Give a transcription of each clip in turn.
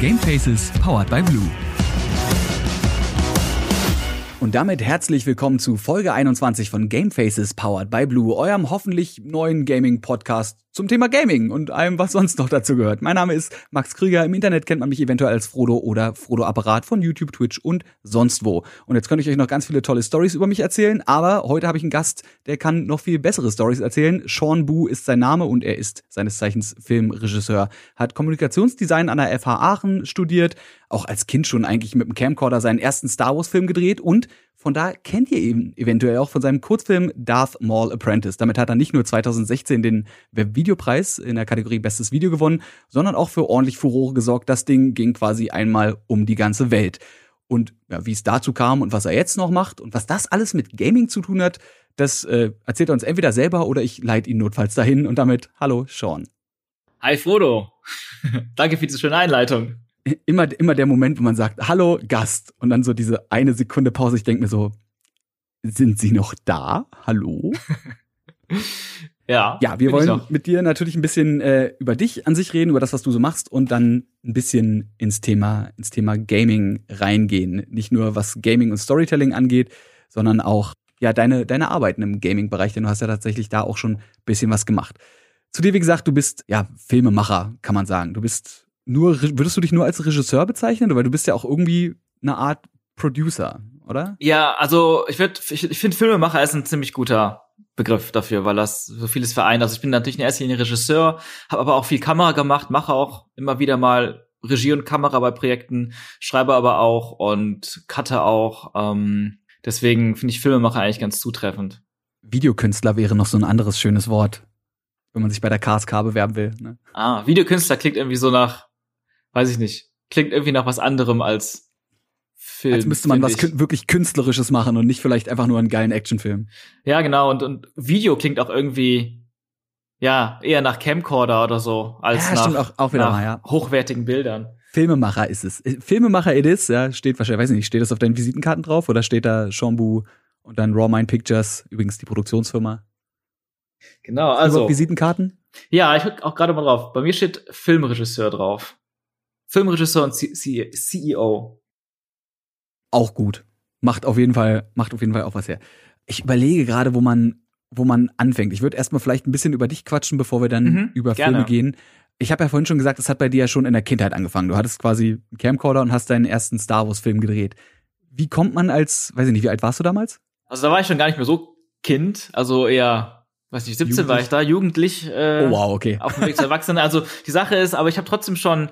Gamefaces powered by Blue. Und damit herzlich willkommen zu Folge 21 von Gamefaces powered by Blue, eurem hoffentlich neuen Gaming-Podcast zum Thema Gaming und allem, was sonst noch dazu gehört. Mein Name ist Max Krüger. Im Internet kennt man mich eventuell als Frodo oder Frodo Apparat von YouTube, Twitch und sonst wo. Und jetzt könnte ich euch noch ganz viele tolle Stories über mich erzählen, aber heute habe ich einen Gast, der kann noch viel bessere Stories erzählen. Sean Bu ist sein Name und er ist seines Zeichens Filmregisseur, hat Kommunikationsdesign an der FH Aachen studiert, auch als Kind schon eigentlich mit dem Camcorder seinen ersten Star Wars Film gedreht und von da kennt ihr ihn eventuell auch von seinem Kurzfilm Darth Maul Apprentice. Damit hat er nicht nur 2016 den Webvideopreis in der Kategorie Bestes Video gewonnen, sondern auch für ordentlich Furore gesorgt. Das Ding ging quasi einmal um die ganze Welt. Und ja, wie es dazu kam und was er jetzt noch macht und was das alles mit Gaming zu tun hat, das äh, erzählt er uns entweder selber oder ich leite ihn notfalls dahin. Und damit, hallo, Sean. Hi Frodo. Danke für diese schöne Einleitung immer, immer der Moment, wo man sagt, hallo Gast. Und dann so diese eine Sekunde Pause. Ich denke mir so, sind Sie noch da? Hallo? ja. Ja, wir wollen mit dir natürlich ein bisschen äh, über dich an sich reden, über das, was du so machst und dann ein bisschen ins Thema, ins Thema Gaming reingehen. Nicht nur was Gaming und Storytelling angeht, sondern auch ja deine, deine Arbeiten im Gaming-Bereich, denn du hast ja tatsächlich da auch schon ein bisschen was gemacht. Zu dir, wie gesagt, du bist ja Filmemacher, kann man sagen. Du bist nur, würdest du dich nur als Regisseur bezeichnen? Weil du bist ja auch irgendwie eine Art Producer, oder? Ja, also ich würde, ich, ich finde Filmemacher ist ein ziemlich guter Begriff dafür, weil das so vieles vereint. Also ich bin natürlich in erster Linie Regisseur, habe aber auch viel Kamera gemacht, mache auch immer wieder mal Regie und Kamera bei Projekten, schreibe aber auch und cutte auch. Ähm, deswegen finde ich Filmemacher eigentlich ganz zutreffend. Videokünstler wäre noch so ein anderes schönes Wort, wenn man sich bei der KSK bewerben will. Ne? Ah, Videokünstler klingt irgendwie so nach weiß ich nicht, klingt irgendwie nach was anderem als Film. Als müsste man was ich. wirklich Künstlerisches machen und nicht vielleicht einfach nur einen geilen Actionfilm. Ja, genau. Und, und Video klingt auch irgendwie, ja, eher nach Camcorder oder so, als ja, nach, auch, auch wieder nach mal, ja. hochwertigen Bildern. Filmemacher ist es. Filmemacher it is, ja, steht wahrscheinlich, weiß nicht, steht das auf deinen Visitenkarten drauf oder steht da Shambu und dann Raw Mind Pictures, übrigens die Produktionsfirma? Genau, also. Visitenkarten? Ja, ich guck auch gerade mal drauf. Bei mir steht Filmregisseur drauf. Filmregisseur und C C CEO. Auch gut. Macht auf jeden Fall, macht auf jeden Fall auch was her. Ich überlege gerade, wo man, wo man anfängt. Ich würde erstmal vielleicht ein bisschen über dich quatschen, bevor wir dann mhm, über Filme gehen. Ich habe ja vorhin schon gesagt, es hat bei dir ja schon in der Kindheit angefangen. Du hattest quasi einen Camcorder und hast deinen ersten Star Wars Film gedreht. Wie kommt man als, weiß ich nicht, wie alt warst du damals? Also da war ich schon gar nicht mehr so Kind, also eher, weiß nicht, 17 war ich da, jugendlich. Äh, oh wow, okay. Auf dem Weg zu Erwachsenen. Also die Sache ist, aber ich habe trotzdem schon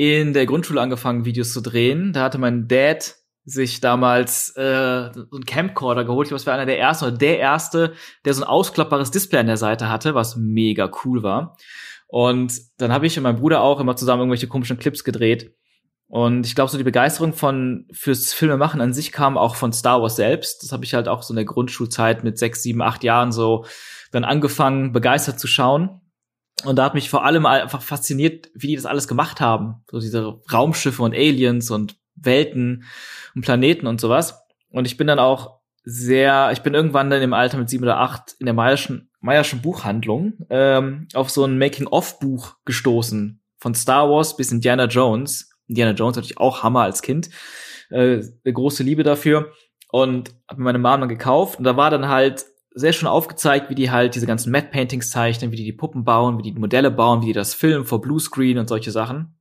in der Grundschule angefangen, Videos zu drehen. Da hatte mein Dad sich damals äh, so einen Camcorder geholt. Ich glaube, es war einer der ersten oder der erste, der so ein ausklappbares Display an der Seite hatte, was mega cool war. Und dann habe ich und mein Bruder auch immer zusammen irgendwelche komischen Clips gedreht. Und ich glaube, so die Begeisterung von fürs Filmemachen an sich kam auch von Star Wars selbst. Das habe ich halt auch so in der Grundschulzeit mit sechs, sieben, acht Jahren so dann angefangen, begeistert zu schauen. Und da hat mich vor allem einfach fasziniert, wie die das alles gemacht haben. So diese Raumschiffe und Aliens und Welten und Planeten und sowas. Und ich bin dann auch sehr, ich bin irgendwann dann im Alter mit sieben oder acht in der Mayerschen, Mayerschen Buchhandlung ähm, auf so ein Making-of-Buch gestoßen. Von Star Wars bis Indiana Jones. Indiana Jones natürlich auch Hammer als Kind. Äh, eine große Liebe dafür. Und habe mir meine Mom gekauft. Und da war dann halt sehr schön aufgezeigt, wie die halt diese ganzen Matte Paintings zeichnen, wie die die Puppen bauen, wie die, die Modelle bauen, wie die das filmen vor Bluescreen und solche Sachen.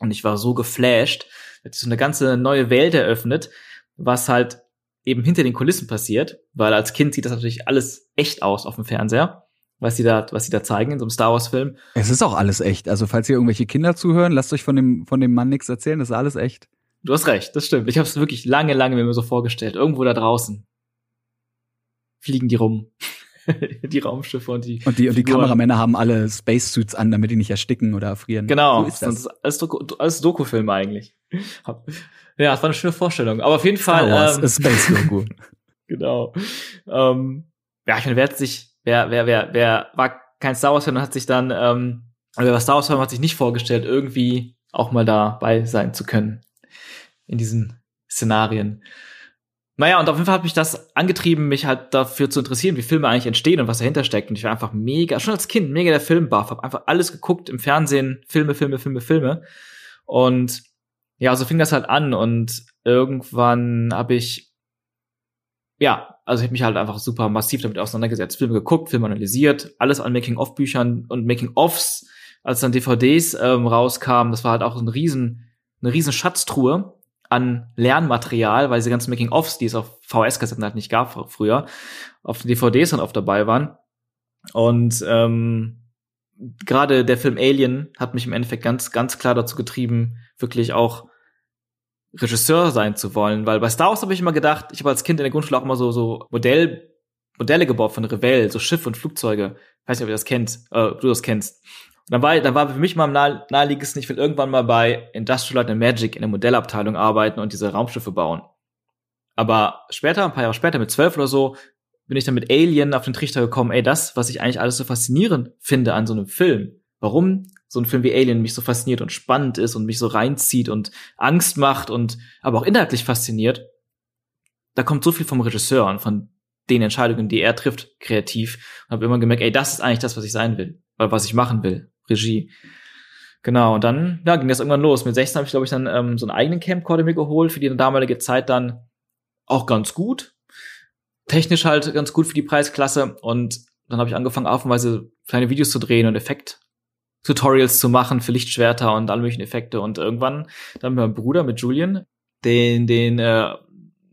Und ich war so geflasht. Jetzt so eine ganze neue Welt eröffnet, was halt eben hinter den Kulissen passiert, weil als Kind sieht das natürlich alles echt aus auf dem Fernseher, was sie da, was sie da zeigen in so einem Star Wars Film. Es ist auch alles echt. Also falls hier irgendwelche Kinder zuhören, lasst euch von dem von dem Mann nichts erzählen. Das ist alles echt. Du hast recht, das stimmt. Ich habe es wirklich lange, lange mir so vorgestellt. Irgendwo da draußen fliegen die rum. die Raumschiffe und die und die, und die Kameramänner haben alle Spacesuits an, damit die nicht ersticken oder erfrieren. Genau, so ist das. das alles, Doku, alles Dokufilm eigentlich. Ja, das war eine schöne Vorstellung. Aber auf jeden Fall. Star Wars, ähm, Space Doku. genau. Ähm, ja, ich meine, wer hat sich, wer, wer, wer, wer war kein Star Wars Fan und hat sich dann, ähm, wer war Star Wars Fan hat sich nicht vorgestellt, irgendwie auch mal dabei sein zu können in diesen Szenarien. Naja, und auf jeden Fall hat mich das angetrieben, mich halt dafür zu interessieren, wie Filme eigentlich entstehen und was dahinter steckt. Und ich war einfach mega, schon als Kind, mega der Filmbuff, hab einfach alles geguckt im Fernsehen, Filme, Filme, Filme, Filme. Und ja, so fing das halt an und irgendwann habe ich ja, also ich habe mich halt einfach super massiv damit auseinandergesetzt, Filme geguckt, Filme analysiert, alles an Making-of-Büchern und Making-ofs, als dann DVDs ähm, rauskamen, das war halt auch ein riesen, eine riesen Schatztruhe an Lernmaterial, weil diese ganzen Making-ofs, die es auf VS-Kassetten halt nicht gab früher, auf DVDs dann oft dabei waren. Und ähm, gerade der Film Alien hat mich im Endeffekt ganz, ganz klar dazu getrieben, wirklich auch Regisseur sein zu wollen, weil bei Star Wars habe ich immer gedacht, ich habe als Kind in der Grundschule auch immer so so Modell Modelle gebaut von Revell, so Schiffe und Flugzeuge. Ich weiß nicht, ob ihr das kennt, äh, du das kennst. Dann war, dann war für mich mal am nahe, ich will irgendwann mal bei Industrial Light and Magic in der Modellabteilung arbeiten und diese Raumschiffe bauen. Aber später, ein paar Jahre später, mit zwölf oder so, bin ich dann mit Alien auf den Trichter gekommen, ey, das, was ich eigentlich alles so faszinierend finde an so einem Film, warum so ein Film wie Alien mich so fasziniert und spannend ist und mich so reinzieht und Angst macht und aber auch inhaltlich fasziniert, da kommt so viel vom Regisseur und von den Entscheidungen, die er trifft, kreativ. Und habe immer gemerkt, ey, das ist eigentlich das, was ich sein will, oder was ich machen will, Regie. Genau, und dann ja, ging das irgendwann los. Mit 16 habe ich, glaube ich, dann ähm, so einen eigenen Camcorder mir geholt, für die damalige Zeit dann auch ganz gut. Technisch halt ganz gut für die Preisklasse. Und dann habe ich angefangen, aufweise kleine Videos zu drehen und Effekt Tutorials zu machen für Lichtschwerter und alle möglichen Effekte. Und irgendwann dann mit meinem Bruder, mit Julian, den, den äh,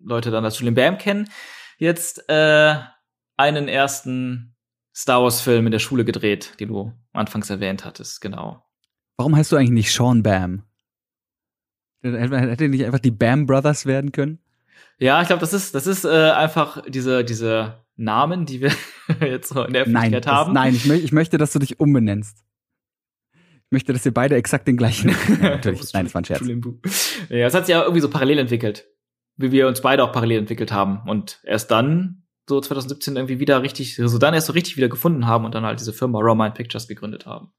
Leute dann als Julian Bam kennen, jetzt äh, einen ersten Star Wars-Film in der Schule gedreht, den du anfangs erwähnt hattest, genau. Warum heißt du eigentlich nicht Sean Bam? Hätte nicht einfach die Bam Brothers werden können? Ja, ich glaube, das ist, das ist äh, einfach diese, diese Namen, die wir jetzt so in der Öffentlichkeit nein, haben. Das, nein, ich, mö ich möchte, dass du dich umbenennst möchte, dass ihr beide exakt den gleichen. ja, natürlich, nein, das war ein Scherz. Ja, es hat sich ja irgendwie so parallel entwickelt, wie wir uns beide auch parallel entwickelt haben und erst dann so 2017 irgendwie wieder richtig, also dann erst so richtig wieder gefunden haben und dann halt diese Firma Raw Mind Pictures gegründet haben.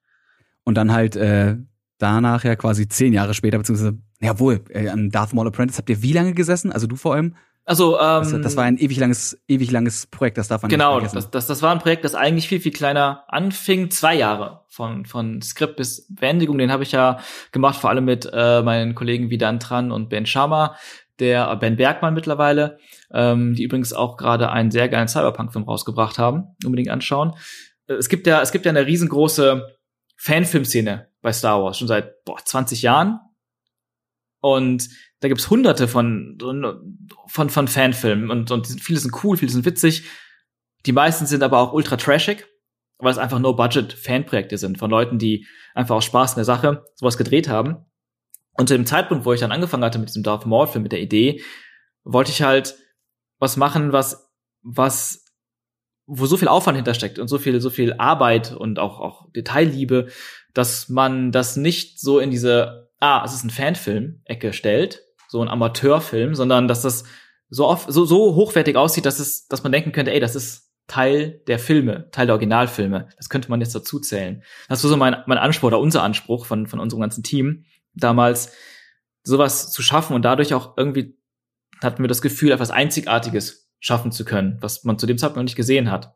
Und dann halt äh, danach ja quasi zehn Jahre später, beziehungsweise, ja wohl, äh, an Darth Maul Apprentice habt ihr wie lange gesessen? Also du vor allem? Also, ähm, das, das war ein ewig langes, ewig langes Projekt, das darf man genau, nicht vergessen. Genau, das, das, das war ein Projekt, das eigentlich viel, viel kleiner anfing. Zwei Jahre von, von Skript bis Beendigung. Den habe ich ja gemacht, vor allem mit äh, meinen Kollegen wie Dan Tran und Ben Sharma, der Ben Bergmann mittlerweile, ähm, die übrigens auch gerade einen sehr geilen Cyberpunk-Film rausgebracht haben. Unbedingt anschauen. Äh, es gibt ja, es gibt ja eine riesengroße Fanfilmszene bei Star Wars, schon seit boah, 20 Jahren. Und da gibt's hunderte von, von, von Fanfilmen und, und viele sind cool, viele sind witzig. Die meisten sind aber auch ultra trashig, weil es einfach No-Budget-Fanprojekte sind von Leuten, die einfach aus Spaß in der Sache sowas gedreht haben. Und zu dem Zeitpunkt, wo ich dann angefangen hatte mit diesem Darth Maul-Film, mit der Idee, wollte ich halt was machen, was, was, wo so viel Aufwand hintersteckt und so viel, so viel Arbeit und auch, auch Detailliebe, dass man das nicht so in diese, ah, es ist ein Fanfilm-Ecke stellt, so ein Amateurfilm, sondern dass das so oft, so, so hochwertig aussieht, dass es, dass man denken könnte, ey, das ist Teil der Filme, Teil der Originalfilme. Das könnte man jetzt dazu zählen. Das war so mein, mein Anspruch oder unser Anspruch von, von unserem ganzen Team damals, sowas zu schaffen und dadurch auch irgendwie hatten wir das Gefühl, etwas Einzigartiges schaffen zu können, was man zu dem Zeitpunkt noch nicht gesehen hat.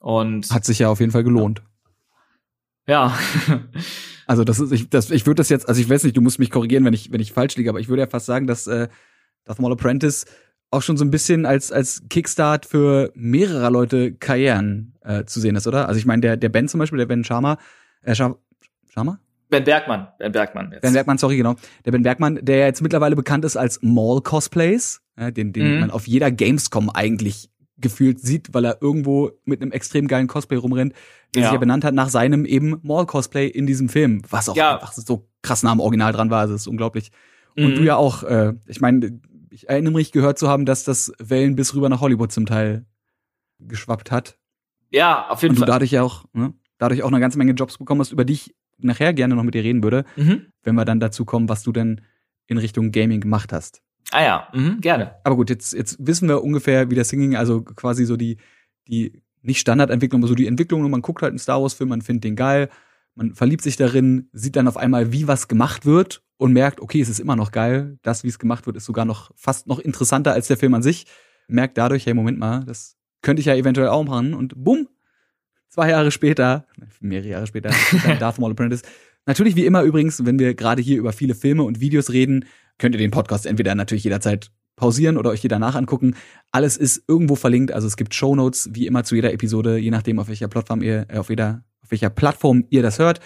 Und hat sich ja auf jeden Fall gelohnt. Ja. Also das ist, ich, das, ich würde das jetzt, also ich weiß nicht, du musst mich korrigieren, wenn ich, wenn ich falsch liege, aber ich würde ja fast sagen, dass äh, Darth Maul Apprentice auch schon so ein bisschen als, als Kickstart für mehrere Leute Karrieren äh, zu sehen ist, oder? Also ich meine, der, der Ben zum Beispiel, der Ben Sharma, äh, Sharma? Ben Bergmann, Ben Bergmann. Jetzt. Ben Bergmann, sorry, genau. Der Ben Bergmann, der jetzt mittlerweile bekannt ist als Mall Cosplays, ja, den, den mhm. man auf jeder Gamescom eigentlich gefühlt sieht, weil er irgendwo mit einem extrem geilen Cosplay rumrennt, der ja. sich ja benannt hat nach seinem eben Mall-Cosplay in diesem Film, was auch ja. einfach so krass nah am Original dran war, das ist unglaublich. Und mhm. du ja auch, äh, ich meine, ich erinnere mich gehört zu haben, dass das Wellen bis rüber nach Hollywood zum Teil geschwappt hat. Ja, auf jeden Und Fall. Und du dadurch ja auch, ne, dadurch auch eine ganze Menge Jobs bekommen hast, über die ich nachher gerne noch mit dir reden würde, mhm. wenn wir dann dazu kommen, was du denn in Richtung Gaming gemacht hast. Ah ja, mhm, gerne. Aber gut, jetzt, jetzt wissen wir ungefähr, wie das Singing, also quasi so die, die nicht Standardentwicklung, aber so die Entwicklung, und man guckt halt einen Star Wars-Film, man findet den geil, man verliebt sich darin, sieht dann auf einmal, wie was gemacht wird und merkt, okay, es ist immer noch geil. Das, wie es gemacht wird, ist sogar noch fast noch interessanter als der Film an sich. Merkt dadurch, hey, Moment mal, das könnte ich ja eventuell auch machen und bumm, zwei Jahre später, mehrere Jahre später, Darth Maul Apprentice, Natürlich wie immer übrigens, wenn wir gerade hier über viele Filme und Videos reden, könnt ihr den Podcast entweder natürlich jederzeit pausieren oder euch hier danach angucken. Alles ist irgendwo verlinkt, also es gibt Shownotes wie immer zu jeder Episode, je nachdem auf welcher Plattform ihr äh, auf jeder auf welcher Plattform ihr das hört,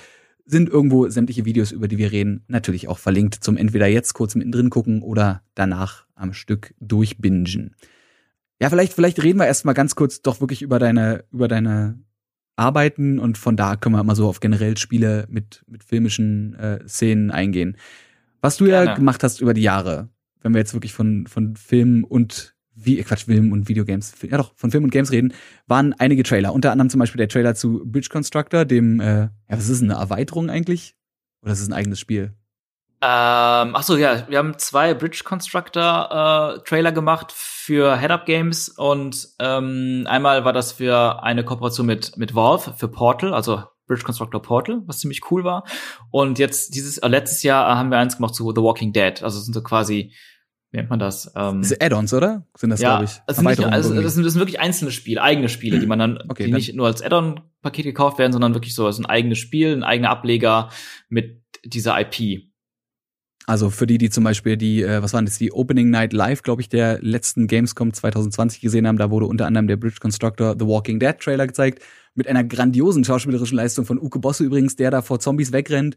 sind irgendwo sämtliche Videos, über die wir reden, natürlich auch verlinkt zum entweder jetzt kurz mittendrin gucken oder danach am Stück durchbingen. Ja, vielleicht vielleicht reden wir erstmal ganz kurz doch wirklich über deine über deine Arbeiten und von da können wir mal so auf generell Spiele mit mit filmischen äh, Szenen eingehen. Was du Gerne. ja gemacht hast über die Jahre, wenn wir jetzt wirklich von, von Film und wie, Quatsch, Film und Videogames, ja doch, von Film und Games reden, waren einige Trailer. Unter anderem zum Beispiel der Trailer zu Bridge Constructor, dem, äh, ja, was ist eine Erweiterung eigentlich? Oder ist es ein eigenes Spiel? Ähm, ach so, ja, wir haben zwei Bridge Constructor äh, Trailer gemacht für Head Up Games und ähm, einmal war das für eine Kooperation mit mit Valve für Portal, also Bridge Constructor Portal, was ziemlich cool war. Und jetzt dieses äh, letztes Jahr haben wir eins gemacht zu The Walking Dead. Also sind so quasi wie nennt man das? Ähm, Diese Add-ons, oder? Sind das, ja, glaube ich? Das sind, nicht, also, das, sind, das sind wirklich einzelne Spiele, eigene Spiele, die man dann, okay, die dann. nicht nur als Add-on-Paket gekauft werden, sondern wirklich so als ein eigenes Spiel, ein eigener Ableger mit dieser IP. Also für die, die zum Beispiel die, äh, was waren das, die Opening Night Live, glaube ich, der letzten Gamescom 2020 gesehen haben, da wurde unter anderem der Bridge Constructor The Walking Dead Trailer gezeigt mit einer grandiosen schauspielerischen Leistung von Uke Bosse übrigens, der da vor Zombies wegrennt.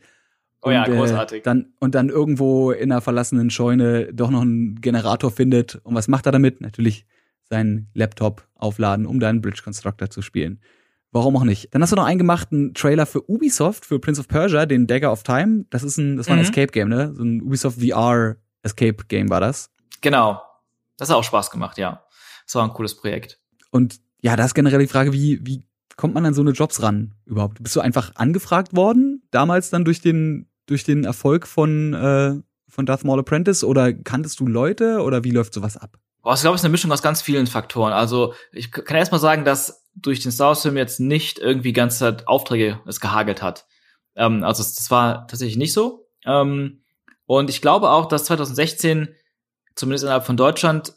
Oh ja, und, äh, großartig. Äh, dann, und dann irgendwo in einer verlassenen Scheune doch noch einen Generator findet. Und was macht er damit? Natürlich seinen Laptop aufladen, um da einen Bridge Constructor zu spielen. Warum auch nicht? Dann hast du noch einen gemachten Trailer für Ubisoft, für Prince of Persia, den Dagger of Time. Das ist ein, das war ein mhm. Escape Game, ne? So ein Ubisoft VR Escape Game war das. Genau. Das hat auch Spaß gemacht, ja. Das war ein cooles Projekt. Und ja, da ist generell die Frage, wie, wie kommt man an so eine Jobs ran überhaupt? Bist du einfach angefragt worden, damals dann durch den, durch den Erfolg von, äh, von Darth Maul Apprentice oder kanntest du Leute oder wie läuft sowas ab? Boah, ich glaube, es ist eine Mischung aus ganz vielen Faktoren. Also ich kann erst mal sagen, dass durch den Star Wars Film jetzt nicht irgendwie ganze Zeit Aufträge es gehagelt hat. Ähm, also das war tatsächlich nicht so. Ähm, und ich glaube auch, dass 2016, zumindest innerhalb von Deutschland,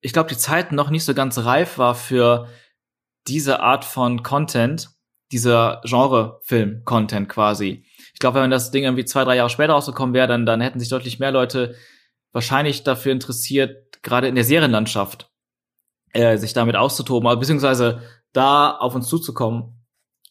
ich glaube, die Zeit noch nicht so ganz reif war für diese Art von Content, dieser Genre-Film-Content quasi. Ich glaube, wenn das Ding irgendwie zwei, drei Jahre später rausgekommen wäre, dann, dann hätten sich deutlich mehr Leute wahrscheinlich dafür interessiert, gerade in der Serienlandschaft, äh, sich damit auszutoben, beziehungsweise da auf uns zuzukommen.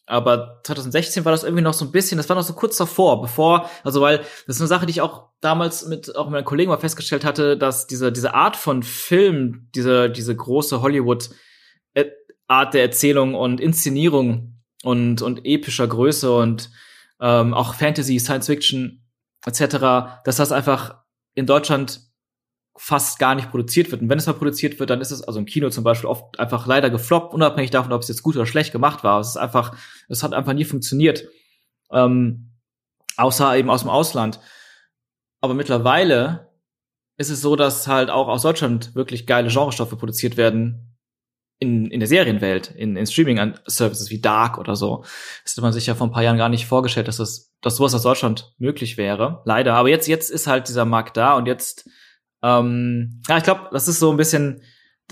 Aber 2016 war das irgendwie noch so ein bisschen, das war noch so kurz davor, bevor, also weil das ist eine Sache, die ich auch damals mit auch mit meinen Kollegen mal festgestellt hatte, dass diese diese Art von Film, diese diese große Hollywood äh, Art der Erzählung und Inszenierung und, und epischer Größe und ähm, auch Fantasy, Science Fiction etc., dass das einfach in Deutschland fast gar nicht produziert wird. Und wenn es mal produziert wird, dann ist es also im Kino zum Beispiel oft einfach leider gefloppt, unabhängig davon, ob es jetzt gut oder schlecht gemacht war. Es ist einfach, es hat einfach nie funktioniert. Ähm, außer eben aus dem Ausland. Aber mittlerweile ist es so, dass halt auch aus Deutschland wirklich geile Genrestoffe produziert werden, in, in der Serienwelt, in, in Streaming-Services wie Dark oder so. Das hätte man sich ja vor ein paar Jahren gar nicht vorgestellt, dass das, dass sowas aus Deutschland möglich wäre. Leider. Aber jetzt, jetzt ist halt dieser Markt da und jetzt, ähm, ja, ich glaube, das ist so ein bisschen,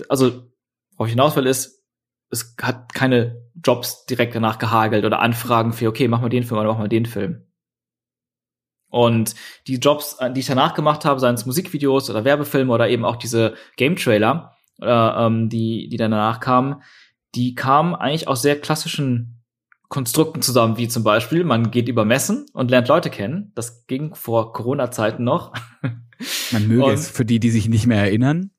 also, worauf ich hinaus will, ist, es hat keine Jobs direkt danach gehagelt oder Anfragen für, okay, mach mal den Film oder mach mal den Film. Und die Jobs, die ich danach gemacht habe, seien es Musikvideos oder Werbefilme oder eben auch diese Game-Trailer, äh, ähm, die, die danach kamen, die kamen eigentlich aus sehr klassischen Konstrukten zusammen, wie zum Beispiel, man geht über Messen und lernt Leute kennen. Das ging vor Corona-Zeiten noch. Man möge und, es für die, die sich nicht mehr erinnern.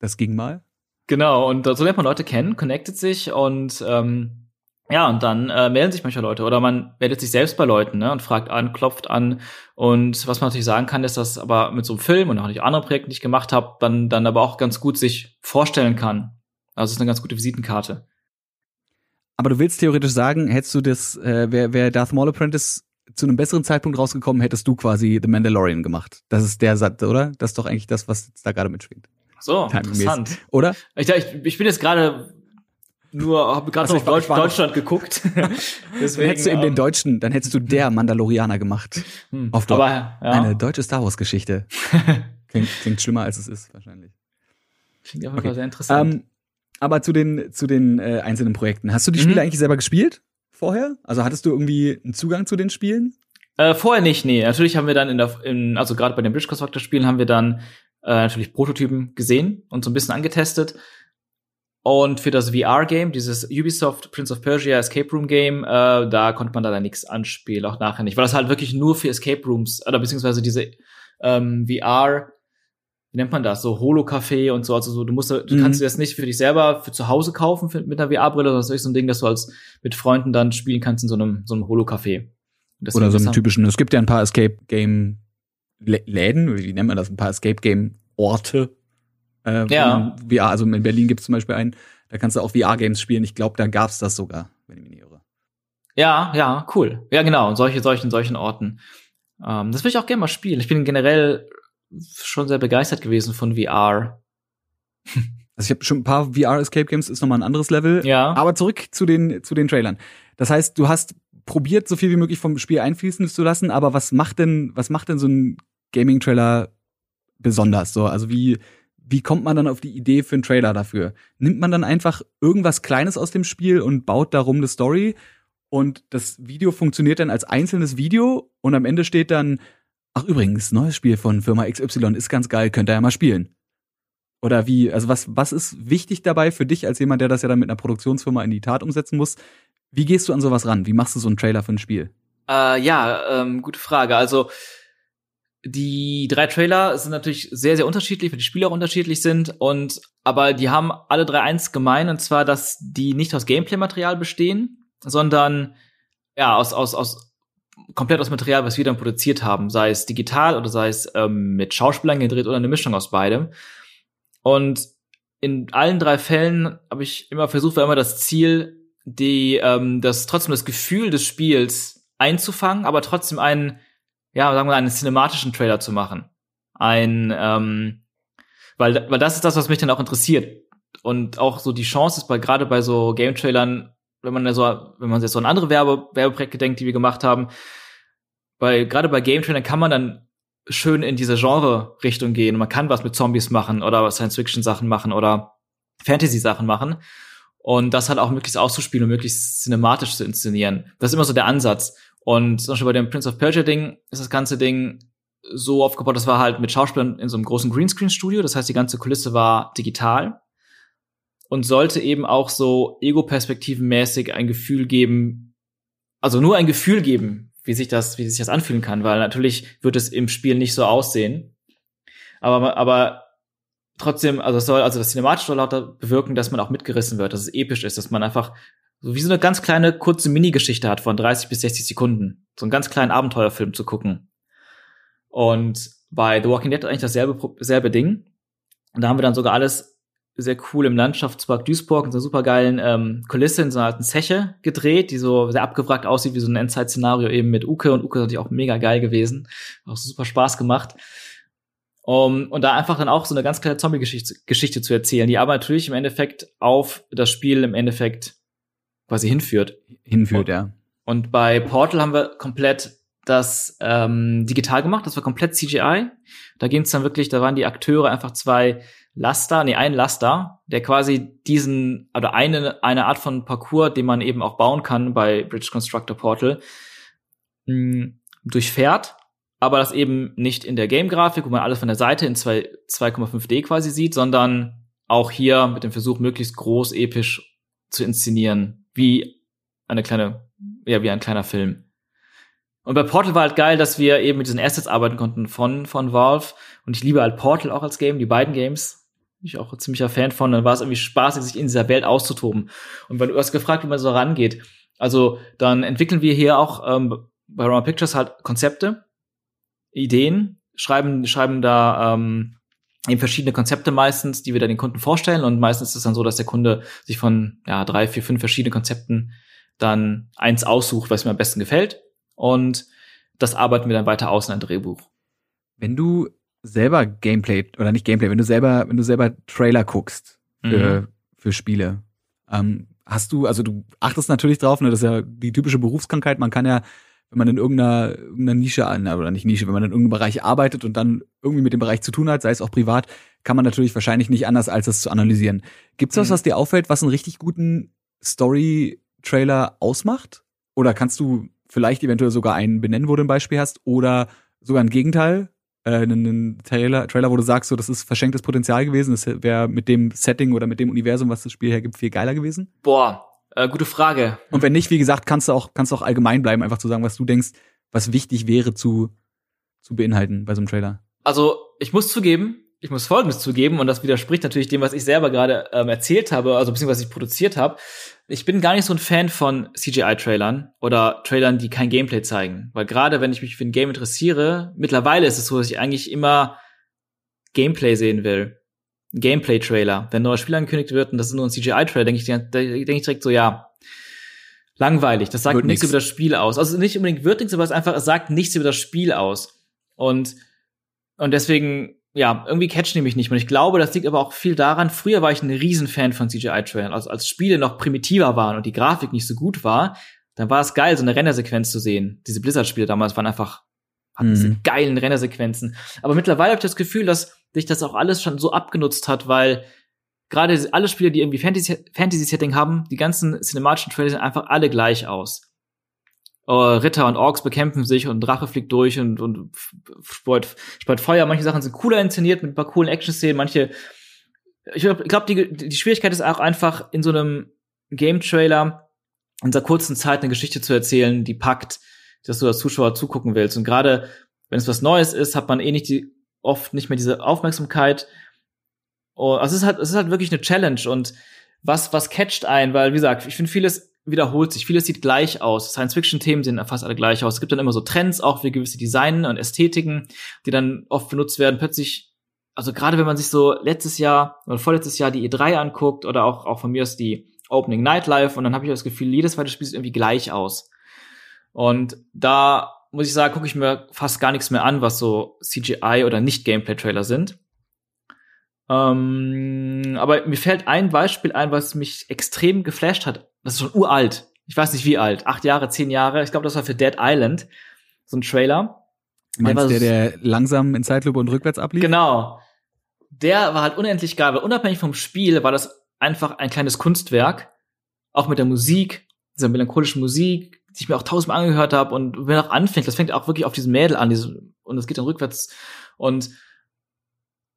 Das ging mal. Genau, und so lernt man Leute kennen, connectet sich und ähm, ja, und dann äh, melden sich manche Leute oder man meldet sich selbst bei Leuten ne, und fragt an, klopft an. Und was man natürlich sagen kann, ist, dass aber mit so einem Film und auch nicht anderen Projekten, die ich gemacht habe, dann, dann aber auch ganz gut sich vorstellen kann. Also es ist eine ganz gute Visitenkarte. Aber du willst theoretisch sagen, hättest du das, äh, wäre wär Darth Maul Apprentice zu einem besseren Zeitpunkt rausgekommen, hättest du quasi The Mandalorian gemacht. Das ist der Satz, oder? Das ist doch eigentlich das, was da gerade mitschwingt. So, interessant. Oder? Ich, ich, ich bin jetzt gerade nur habe gerade also auf Deutschland geguckt. Deswegen, dann hättest du eben den ähm, Deutschen, dann hättest du der Mandalorianer gemacht. Hm. Auf Deutsch. Aber, ja. Eine deutsche Star Wars Geschichte. klingt, klingt schlimmer als es ist wahrscheinlich. Klingt auf jeden. Fall sehr interessant. Ähm, aber zu den zu den äh, einzelnen Projekten, hast du die Spiele mhm. eigentlich selber gespielt vorher? Also hattest du irgendwie einen Zugang zu den Spielen? Äh, vorher nicht, nee. Natürlich haben wir dann in der, in, also gerade bei den Bridge Constructor Spielen haben wir dann äh, natürlich Prototypen gesehen und so ein bisschen angetestet. Und für das VR-Game, dieses Ubisoft Prince of Persia Escape Room Game, äh, da konnte man da nichts anspielen, auch nachher nicht. Weil das halt wirklich nur für Escape Rooms, oder beziehungsweise diese ähm, VR, wie nennt man das, so Holo-Café und so, also so, du musst, du mhm. kannst dir das nicht für dich selber für zu Hause kaufen für, mit einer VR-Brille, sondern das ist so ein Ding, das du als mit Freunden dann spielen kannst in so einem, so einem Holo-Café. Oder so einem typischen, es gibt ja ein paar Escape Game Läden, wie nennt man das, ein paar Escape Game Orte, äh, ja. VR, also in Berlin gibt es zum Beispiel einen, da kannst du auch VR-Games spielen. Ich glaube, da gab's das sogar, wenn ich mich nicht irre. Ja, ja, cool. Ja, genau, und solche, solchen, solchen Orten. Ähm, das will ich auch gerne mal spielen. Ich bin generell schon sehr begeistert gewesen von VR. Also ich habe schon ein paar VR Escape Games, ist nochmal ein anderes Level. Ja. Aber zurück zu den zu den Trailern. Das heißt, du hast probiert, so viel wie möglich vom Spiel einfließen zu lassen, aber was macht denn was macht denn so ein Gaming Trailer besonders? So, also wie wie kommt man dann auf die Idee für einen Trailer dafür? Nimmt man dann einfach irgendwas Kleines aus dem Spiel und baut darum eine Story und das Video funktioniert dann als einzelnes Video und am Ende steht dann, ach übrigens, neues Spiel von Firma XY ist ganz geil, könnt ihr ja mal spielen. Oder wie, also was, was ist wichtig dabei für dich als jemand, der das ja dann mit einer Produktionsfirma in die Tat umsetzen muss? Wie gehst du an sowas ran? Wie machst du so einen Trailer für ein Spiel? Äh, ja, ähm, gute Frage. Also die drei Trailer sind natürlich sehr, sehr unterschiedlich, weil die Spiele auch unterschiedlich sind und aber die haben alle drei eins gemein und zwar, dass die nicht aus Gameplay-Material bestehen, sondern ja aus aus aus komplett aus Material, was wir dann produziert haben, sei es digital oder sei es ähm, mit Schauspielern gedreht oder eine Mischung aus beidem. Und in allen drei Fällen habe ich immer versucht, war immer das Ziel, die ähm, das trotzdem das Gefühl des Spiels einzufangen, aber trotzdem einen ja, sagen wir, einen cinematischen Trailer zu machen. Ein, ähm, weil, weil das ist das, was mich dann auch interessiert. Und auch so die Chance ist bei, gerade bei so Game-Trailern, wenn man so, wenn man jetzt so an andere Werbe, Werbeprojekte denkt, die wir gemacht haben, bei, gerade bei Game-Trailern kann man dann schön in diese Genre-Richtung gehen. Man kann was mit Zombies machen oder Science-Fiction-Sachen machen oder Fantasy-Sachen machen. Und das halt auch möglichst auszuspielen und möglichst cinematisch zu inszenieren. Das ist immer so der Ansatz. Und zum Beispiel bei dem Prince of Persia Ding ist das ganze Ding so aufgebaut, das war halt mit Schauspielern in so einem großen Greenscreen-Studio. Das heißt, die ganze Kulisse war digital und sollte eben auch so ego-perspektivenmäßig ein Gefühl geben, also nur ein Gefühl geben, wie sich das, wie sich das anfühlen kann, weil natürlich wird es im Spiel nicht so aussehen. Aber, aber trotzdem, also es soll, also das Cinematische soll lauter bewirken, dass man auch mitgerissen wird, dass es episch ist, dass man einfach so wie so eine ganz kleine kurze Mini-Geschichte hat von 30 bis 60 Sekunden. So einen ganz kleinen Abenteuerfilm zu gucken. Und bei The Walking Dead eigentlich dasselbe, selbe Ding. Und da haben wir dann sogar alles sehr cool im Landschaftspark Duisburg in so einer supergeilen ähm, Kulisse in so einer alten Zeche gedreht, die so sehr abgewrackt aussieht wie so ein Endzeit-Szenario eben mit Uke und Uke ist natürlich auch mega geil gewesen. Auch super Spaß gemacht. Um, und da einfach dann auch so eine ganz kleine Zombie-Geschichte Geschichte zu erzählen, die aber natürlich im Endeffekt auf das Spiel im Endeffekt quasi hinführt. Hinführt, und, ja. Und bei Portal haben wir komplett das ähm, digital gemacht, das war komplett CGI. Da ging es dann wirklich, da waren die Akteure einfach zwei Laster, nee, ein Laster, der quasi diesen, oder eine, eine Art von Parcours, den man eben auch bauen kann bei Bridge Constructor Portal, mh, hm, durchfährt, aber das eben nicht in der Game-Grafik, wo man alles von der Seite in 2,5D quasi sieht, sondern auch hier mit dem Versuch, möglichst groß, episch zu inszenieren wie eine kleine, ja, wie ein kleiner Film. Und bei Portal war halt geil, dass wir eben mit diesen Assets arbeiten konnten von, von Valve. Und ich liebe halt Portal auch als Game, die beiden Games. Ich auch ziemlicher Fan von. Dann war es irgendwie spaßig, sich in dieser Welt auszutoben. Und wenn du hast gefragt, wie man so rangeht. Also, dann entwickeln wir hier auch ähm, bei Roma Pictures halt Konzepte, Ideen, schreiben, schreiben da ähm, eben verschiedene Konzepte meistens, die wir dann den Kunden vorstellen. Und meistens ist es dann so, dass der Kunde sich von ja, drei, vier, fünf verschiedenen Konzepten dann eins aussucht, was mir am besten gefällt. Und das arbeiten wir dann weiter aus in ein Drehbuch. Wenn du selber Gameplay oder nicht Gameplay, wenn du selber, wenn du selber Trailer guckst für, mhm. für Spiele, ähm, hast du, also du achtest natürlich drauf, ne, das ist ja die typische Berufskrankheit, man kann ja wenn man in irgendeiner, irgendeiner Nische an, oder nicht Nische, wenn man in irgendeinem Bereich arbeitet und dann irgendwie mit dem Bereich zu tun hat, sei es auch privat, kann man natürlich wahrscheinlich nicht anders, als das zu analysieren. Gibt's was, mhm. was dir auffällt, was einen richtig guten Story-Trailer ausmacht? Oder kannst du, vielleicht eventuell sogar einen benennen, wo du ein Beispiel hast, oder sogar ein Gegenteil, äh, einen, Trailer, Trailer, wo du sagst, so das ist verschenktes Potenzial gewesen, das wäre mit dem Setting oder mit dem Universum, was das Spiel hergibt, viel geiler gewesen? Boah, äh, gute Frage. Und wenn nicht, wie gesagt, kannst du auch, kannst du auch allgemein bleiben, einfach zu sagen, was du denkst, was wichtig wäre zu, zu beinhalten bei so einem Trailer. Also, ich muss zugeben, ich muss Folgendes zugeben, und das widerspricht natürlich dem, was ich selber gerade ähm, erzählt habe, also beziehungsweise was ich produziert habe. Ich bin gar nicht so ein Fan von CGI-Trailern oder Trailern, die kein Gameplay zeigen. Weil gerade wenn ich mich für ein Game interessiere, mittlerweile ist es so, dass ich eigentlich immer Gameplay sehen will. Gameplay-Trailer. Wenn ein neues Spiel angekündigt wird und das ist nur ein CGI-Trailer, denke ich, denk ich direkt so, ja, langweilig. Das sagt Wird nichts nix. über das Spiel aus. Also nicht unbedingt wird nichts, aber es einfach, es sagt nichts über das Spiel aus. Und, und deswegen, ja, irgendwie catchen die mich nicht. Und ich glaube, das liegt aber auch viel daran, früher war ich ein Riesenfan von CGI-Trailern. Also als Spiele noch primitiver waren und die Grafik nicht so gut war, dann war es geil, so eine Rendersequenz zu sehen. Diese Blizzard-Spiele damals waren einfach, hatten Mhm. diese geilen Rendersequenzen. Aber mittlerweile habe ich das Gefühl, dass sich das auch alles schon so abgenutzt hat, weil gerade alle Spiele, die irgendwie Fantasy- Fantasy-Setting haben, die ganzen cinematischen Trailer sehen einfach alle gleich aus. Äh, Ritter und Orks bekämpfen sich und Drache fliegt durch und, und speut, speut Feuer. Manche Sachen sind cooler inszeniert mit ein paar coolen Action-Szenen, manche ich glaube, glaub, die, die Schwierigkeit ist auch einfach in so einem Game-Trailer in dieser kurzen Zeit eine Geschichte zu erzählen, die packt, dass du als Zuschauer zugucken willst. Und gerade wenn es was Neues ist, hat man eh nicht die, oft nicht mehr diese Aufmerksamkeit. Oh, also es ist halt, es ist halt wirklich eine Challenge und was, was catcht ein, weil, wie gesagt, ich finde, vieles wiederholt sich, vieles sieht gleich aus. Science-Fiction-Themen sehen fast alle gleich aus. Es gibt dann immer so Trends, auch für gewisse Design und Ästhetiken, die dann oft benutzt werden. Plötzlich, also gerade wenn man sich so letztes Jahr oder vorletztes Jahr die E3 anguckt oder auch, auch von mir aus die Opening Nightlife und dann habe ich das Gefühl, jedes zweite Spiel sieht irgendwie gleich aus. Und da muss ich sagen, gucke ich mir fast gar nichts mehr an, was so CGI oder nicht Gameplay-Trailer sind. Ähm, aber mir fällt ein Beispiel ein, was mich extrem geflasht hat. Das ist schon uralt. Ich weiß nicht wie alt. Acht Jahre, zehn Jahre. Ich glaube, das war für Dead Island. So ein Trailer. Meinst der, so- der langsam in Zeitlupe und rückwärts ablief? Genau. Der war halt unendlich geil, weil unabhängig vom Spiel war das einfach ein kleines Kunstwerk. Auch mit der Musik, dieser melancholischen Musik, die ich mir auch tausendmal angehört habe und wenn auch anfängt, das fängt auch wirklich auf diesem Mädel an, diese, und es geht dann rückwärts. Und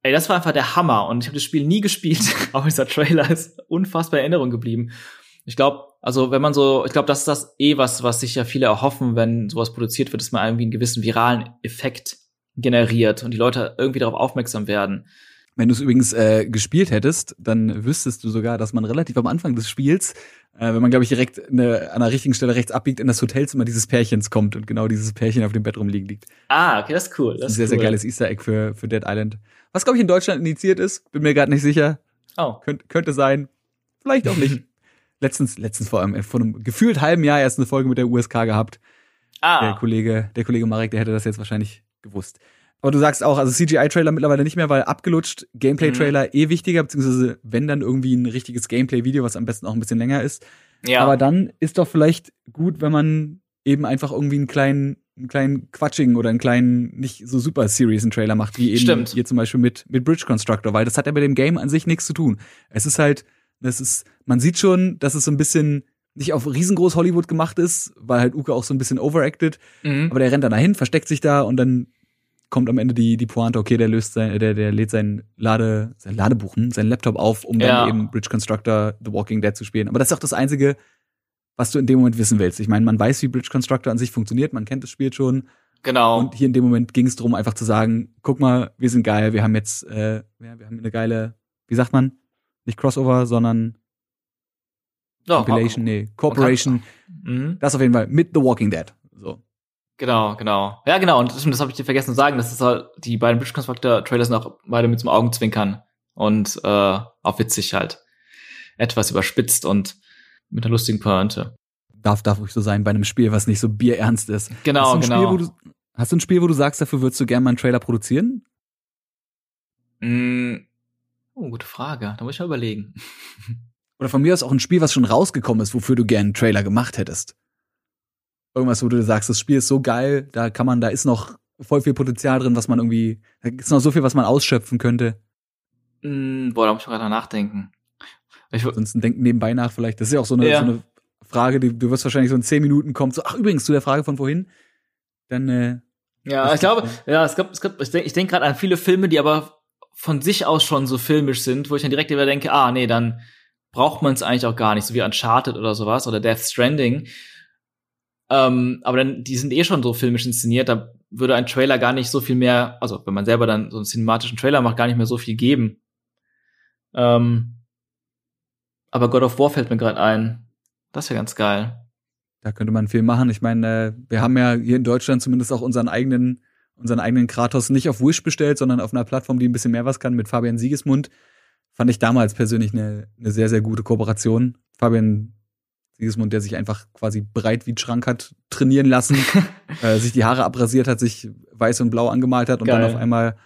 ey, das war einfach der Hammer. Und ich habe das Spiel nie gespielt, aber dieser Trailer ist unfassbar in Erinnerung geblieben. Ich glaube, also wenn man so, ich glaube, das ist das eh was, was sich ja viele erhoffen, wenn sowas produziert wird, dass man irgendwie einen gewissen viralen Effekt generiert und die Leute irgendwie darauf aufmerksam werden. Wenn du es übrigens äh, gespielt hättest, dann wüsstest du sogar, dass man relativ am Anfang des Spiels, äh, wenn man, glaube ich, direkt eine, an der richtigen Stelle rechts abbiegt, in das Hotelzimmer dieses Pärchens kommt und genau dieses Pärchen auf dem Bett rumliegen liegt. Ah, okay, das ist cool. Das Das ist ein sehr, ist sehr cool. geiles Easter Egg für, für Dead Island. Was, glaube ich, in Deutschland initiiert ist, bin mir gerade nicht sicher. Oh, Könnt, könnte sein. Vielleicht auch nicht. letztens, letztens vor einem, vor einem gefühlt halben Jahr erst eine Folge mit der USK gehabt. Der ah, Kollege, der Kollege Marek, der hätte das jetzt wahrscheinlich gewusst. Aber du sagst auch, also CGI-Trailer mittlerweile nicht mehr, weil abgelutscht, Gameplay-Trailer eh wichtiger, beziehungsweise wenn dann irgendwie ein richtiges Gameplay-Video, was am besten auch ein bisschen länger ist. ja. Aber dann ist doch vielleicht gut, wenn man eben einfach irgendwie einen kleinen, einen kleinen Quatsching oder einen kleinen, nicht so super seriousen Trailer macht, wie eben Stimmt. hier zum Beispiel mit, mit Bridge Constructor, weil das hat ja bei dem Game an sich nichts zu tun. Es ist halt, das ist, man sieht schon, dass es so ein bisschen nicht auf riesengroß Hollywood gemacht ist, weil halt Uke auch so ein bisschen overacted, mhm. aber der rennt dann dahin, versteckt sich da und dann kommt am Ende die, die Pointe, okay, der löst sein, der, der lädt sein Lade, sein Ladebuch, hm, sein Laptop auf, um Ja. dann eben Bridge Constructor The Walking Dead zu spielen. Aber das ist auch das Einzige, was du in dem Moment wissen willst. Ich meine, man weiß, wie Bridge Constructor an sich funktioniert, man kennt das Spiel schon. genau. Und hier in dem Moment ging es darum, einfach zu sagen, guck mal, wir sind geil, wir haben jetzt, äh, ja, wir haben eine geile, wie sagt man? Nicht Crossover, sondern Ja, Compilation, nee, Corporation. Mhm. Das auf jeden Fall mit The Walking Dead. So. Genau, genau. Ja, genau. Und das, das habe ich dir vergessen zu sagen. Das ist halt, die beiden Bridge Constructor Trailers sind auch beide mit zum Augenzwinkern und äh, auch witzig halt. Etwas überspitzt und mit einer lustigen Pointe. Darf, darf ruhig so sein bei einem Spiel, was nicht so bierernst ist. Genau, ein genau. Spiel, du, hast du ein Spiel, wo du sagst, dafür würdest du gerne mal einen Trailer produzieren? Mm. Oh, gute Frage. Da muss ich mal überlegen. Oder von mir aus auch ein Spiel, was schon rausgekommen ist, wofür du gerne einen Trailer gemacht hättest? Irgendwas, wo du sagst, das Spiel ist so geil, da kann man, da ist noch voll viel Potenzial drin, was man irgendwie, da ist noch so viel, was man ausschöpfen könnte. Mm, boah, da muss ich mal gerade nachdenken. Ich, Ansonsten denk nebenbei nach vielleicht. Das ist ja auch so eine, Ja. so eine Frage, die, du wirst wahrscheinlich so in zehn Minuten kommen, so, ach übrigens, zu der Frage von vorhin, dann äh, Ja, ich glaube, ja, es gab, es gab, ich denke ich denk gerade an viele Filme, die aber von sich aus schon so filmisch sind, wo ich dann direkt wieder denke, ah, nee, dann braucht man es eigentlich auch gar nicht, so wie Uncharted oder sowas oder Death Stranding. Ähm, aber dann, die sind eh schon so filmisch inszeniert, da würde ein Trailer gar nicht so viel mehr, also wenn man selber dann so einen cinematischen Trailer macht, gar nicht mehr so viel geben. Ähm, aber God of War fällt mir gerade ein. Das wäre ganz geil. Da könnte man viel machen. Ich meine, äh, wir haben ja hier in Deutschland zumindest auch unseren eigenen, unseren eigenen Kratos nicht auf Wish bestellt, sondern auf einer Plattform, die ein bisschen mehr was kann mit Fabian Siegesmund. Fand ich damals persönlich eine, eine sehr, sehr gute Kooperation. Fabian Siegesmund, der sich einfach quasi breit wie Schrank hat trainieren lassen, äh, sich die Haare abrasiert hat, sich weiß und blau angemalt hat und Geil. dann auf einmal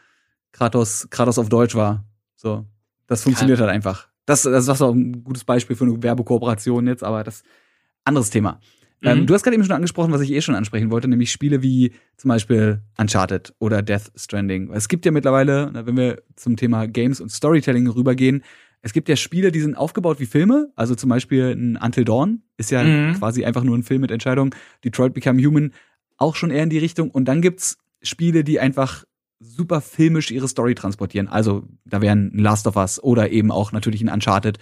Kratos, Kratos auf Deutsch war. So. Das funktioniert halt einfach. Das, das ist auch ein gutes Beispiel für eine Werbekooperation jetzt, aber das anderes Thema. Ähm, Mhm. du hast gerade eben schon angesprochen, was ich eh schon ansprechen wollte, nämlich Spiele wie zum Beispiel Uncharted oder Death Stranding. Es gibt ja mittlerweile, wenn wir zum Thema Games und Storytelling rübergehen, es gibt ja Spiele, die sind aufgebaut wie Filme. Also zum Beispiel ein Until Dawn ist ja Mhm. quasi einfach nur ein Film mit Entscheidung. Detroit Become Human auch schon eher in die Richtung. Und dann gibt's Spiele, die einfach super filmisch ihre Story transportieren. Also da wären ein Last of Us oder eben auch natürlich ein Uncharted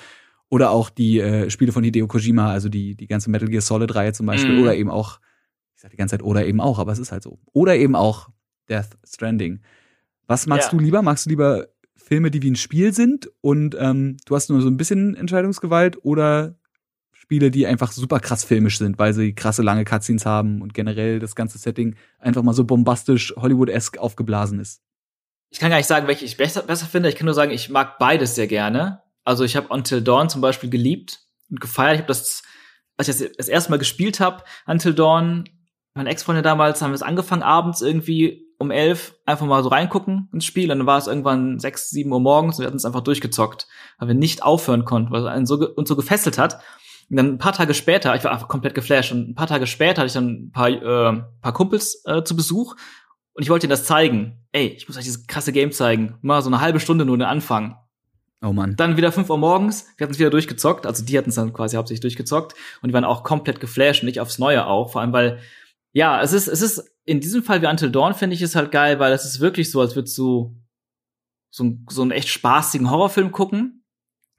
oder auch die äh, Spiele von Hideo Kojima, also die, die ganze Metal Gear Solid Reihe zum Beispiel, Mhm. oder eben auch, ich sag die ganze Zeit oder eben auch, aber es ist halt so. Oder eben auch Death Stranding. Was magst Ja. du lieber? Magst du lieber Filme, die wie ein Spiel sind und ähm, du hast nur so ein bisschen Entscheidungsgewalt oder Spiele, die einfach super krass filmisch sind, weil sie krasse lange Cutscenes haben und generell das ganze Setting einfach mal so bombastisch Hollywood-esque aufgeblasen ist? Ich kann gar nicht sagen, welche ich besser, besser finde. Ich kann nur sagen, ich mag beides sehr gerne. Also ich habe Until Dawn zum Beispiel geliebt und gefeiert. Ich habe das, als ich das, das erste Mal gespielt habe, Until Dawn, meine Ex-Freundin damals, haben wir es angefangen abends irgendwie um elf einfach mal so reingucken ins Spiel. Und dann war es irgendwann sechs, sieben Uhr morgens und wir hatten es einfach durchgezockt, weil wir nicht aufhören konnten, weil es einen so, uns so gefesselt hat. Und dann ein paar Tage später, ich war einfach komplett geflasht und ein paar Tage später hatte ich dann ein paar, äh, paar Kumpels äh, zu Besuch und ich wollte ihnen das zeigen. Ey, ich muss euch dieses krasse Game zeigen. Mal so eine halbe Stunde nur den Anfang. Oh Mann. Dann wieder 5 Uhr morgens, wir hatten es wieder durchgezockt. Also die hatten es dann quasi hauptsächlich durchgezockt. Und die waren auch komplett geflasht und nicht aufs Neue auch. Vor allem, weil, ja, es ist, es ist, in diesem Fall wie Until Dawn finde ich es halt geil, weil es ist wirklich so, als würdest du so, so einen echt spaßigen Horrorfilm gucken,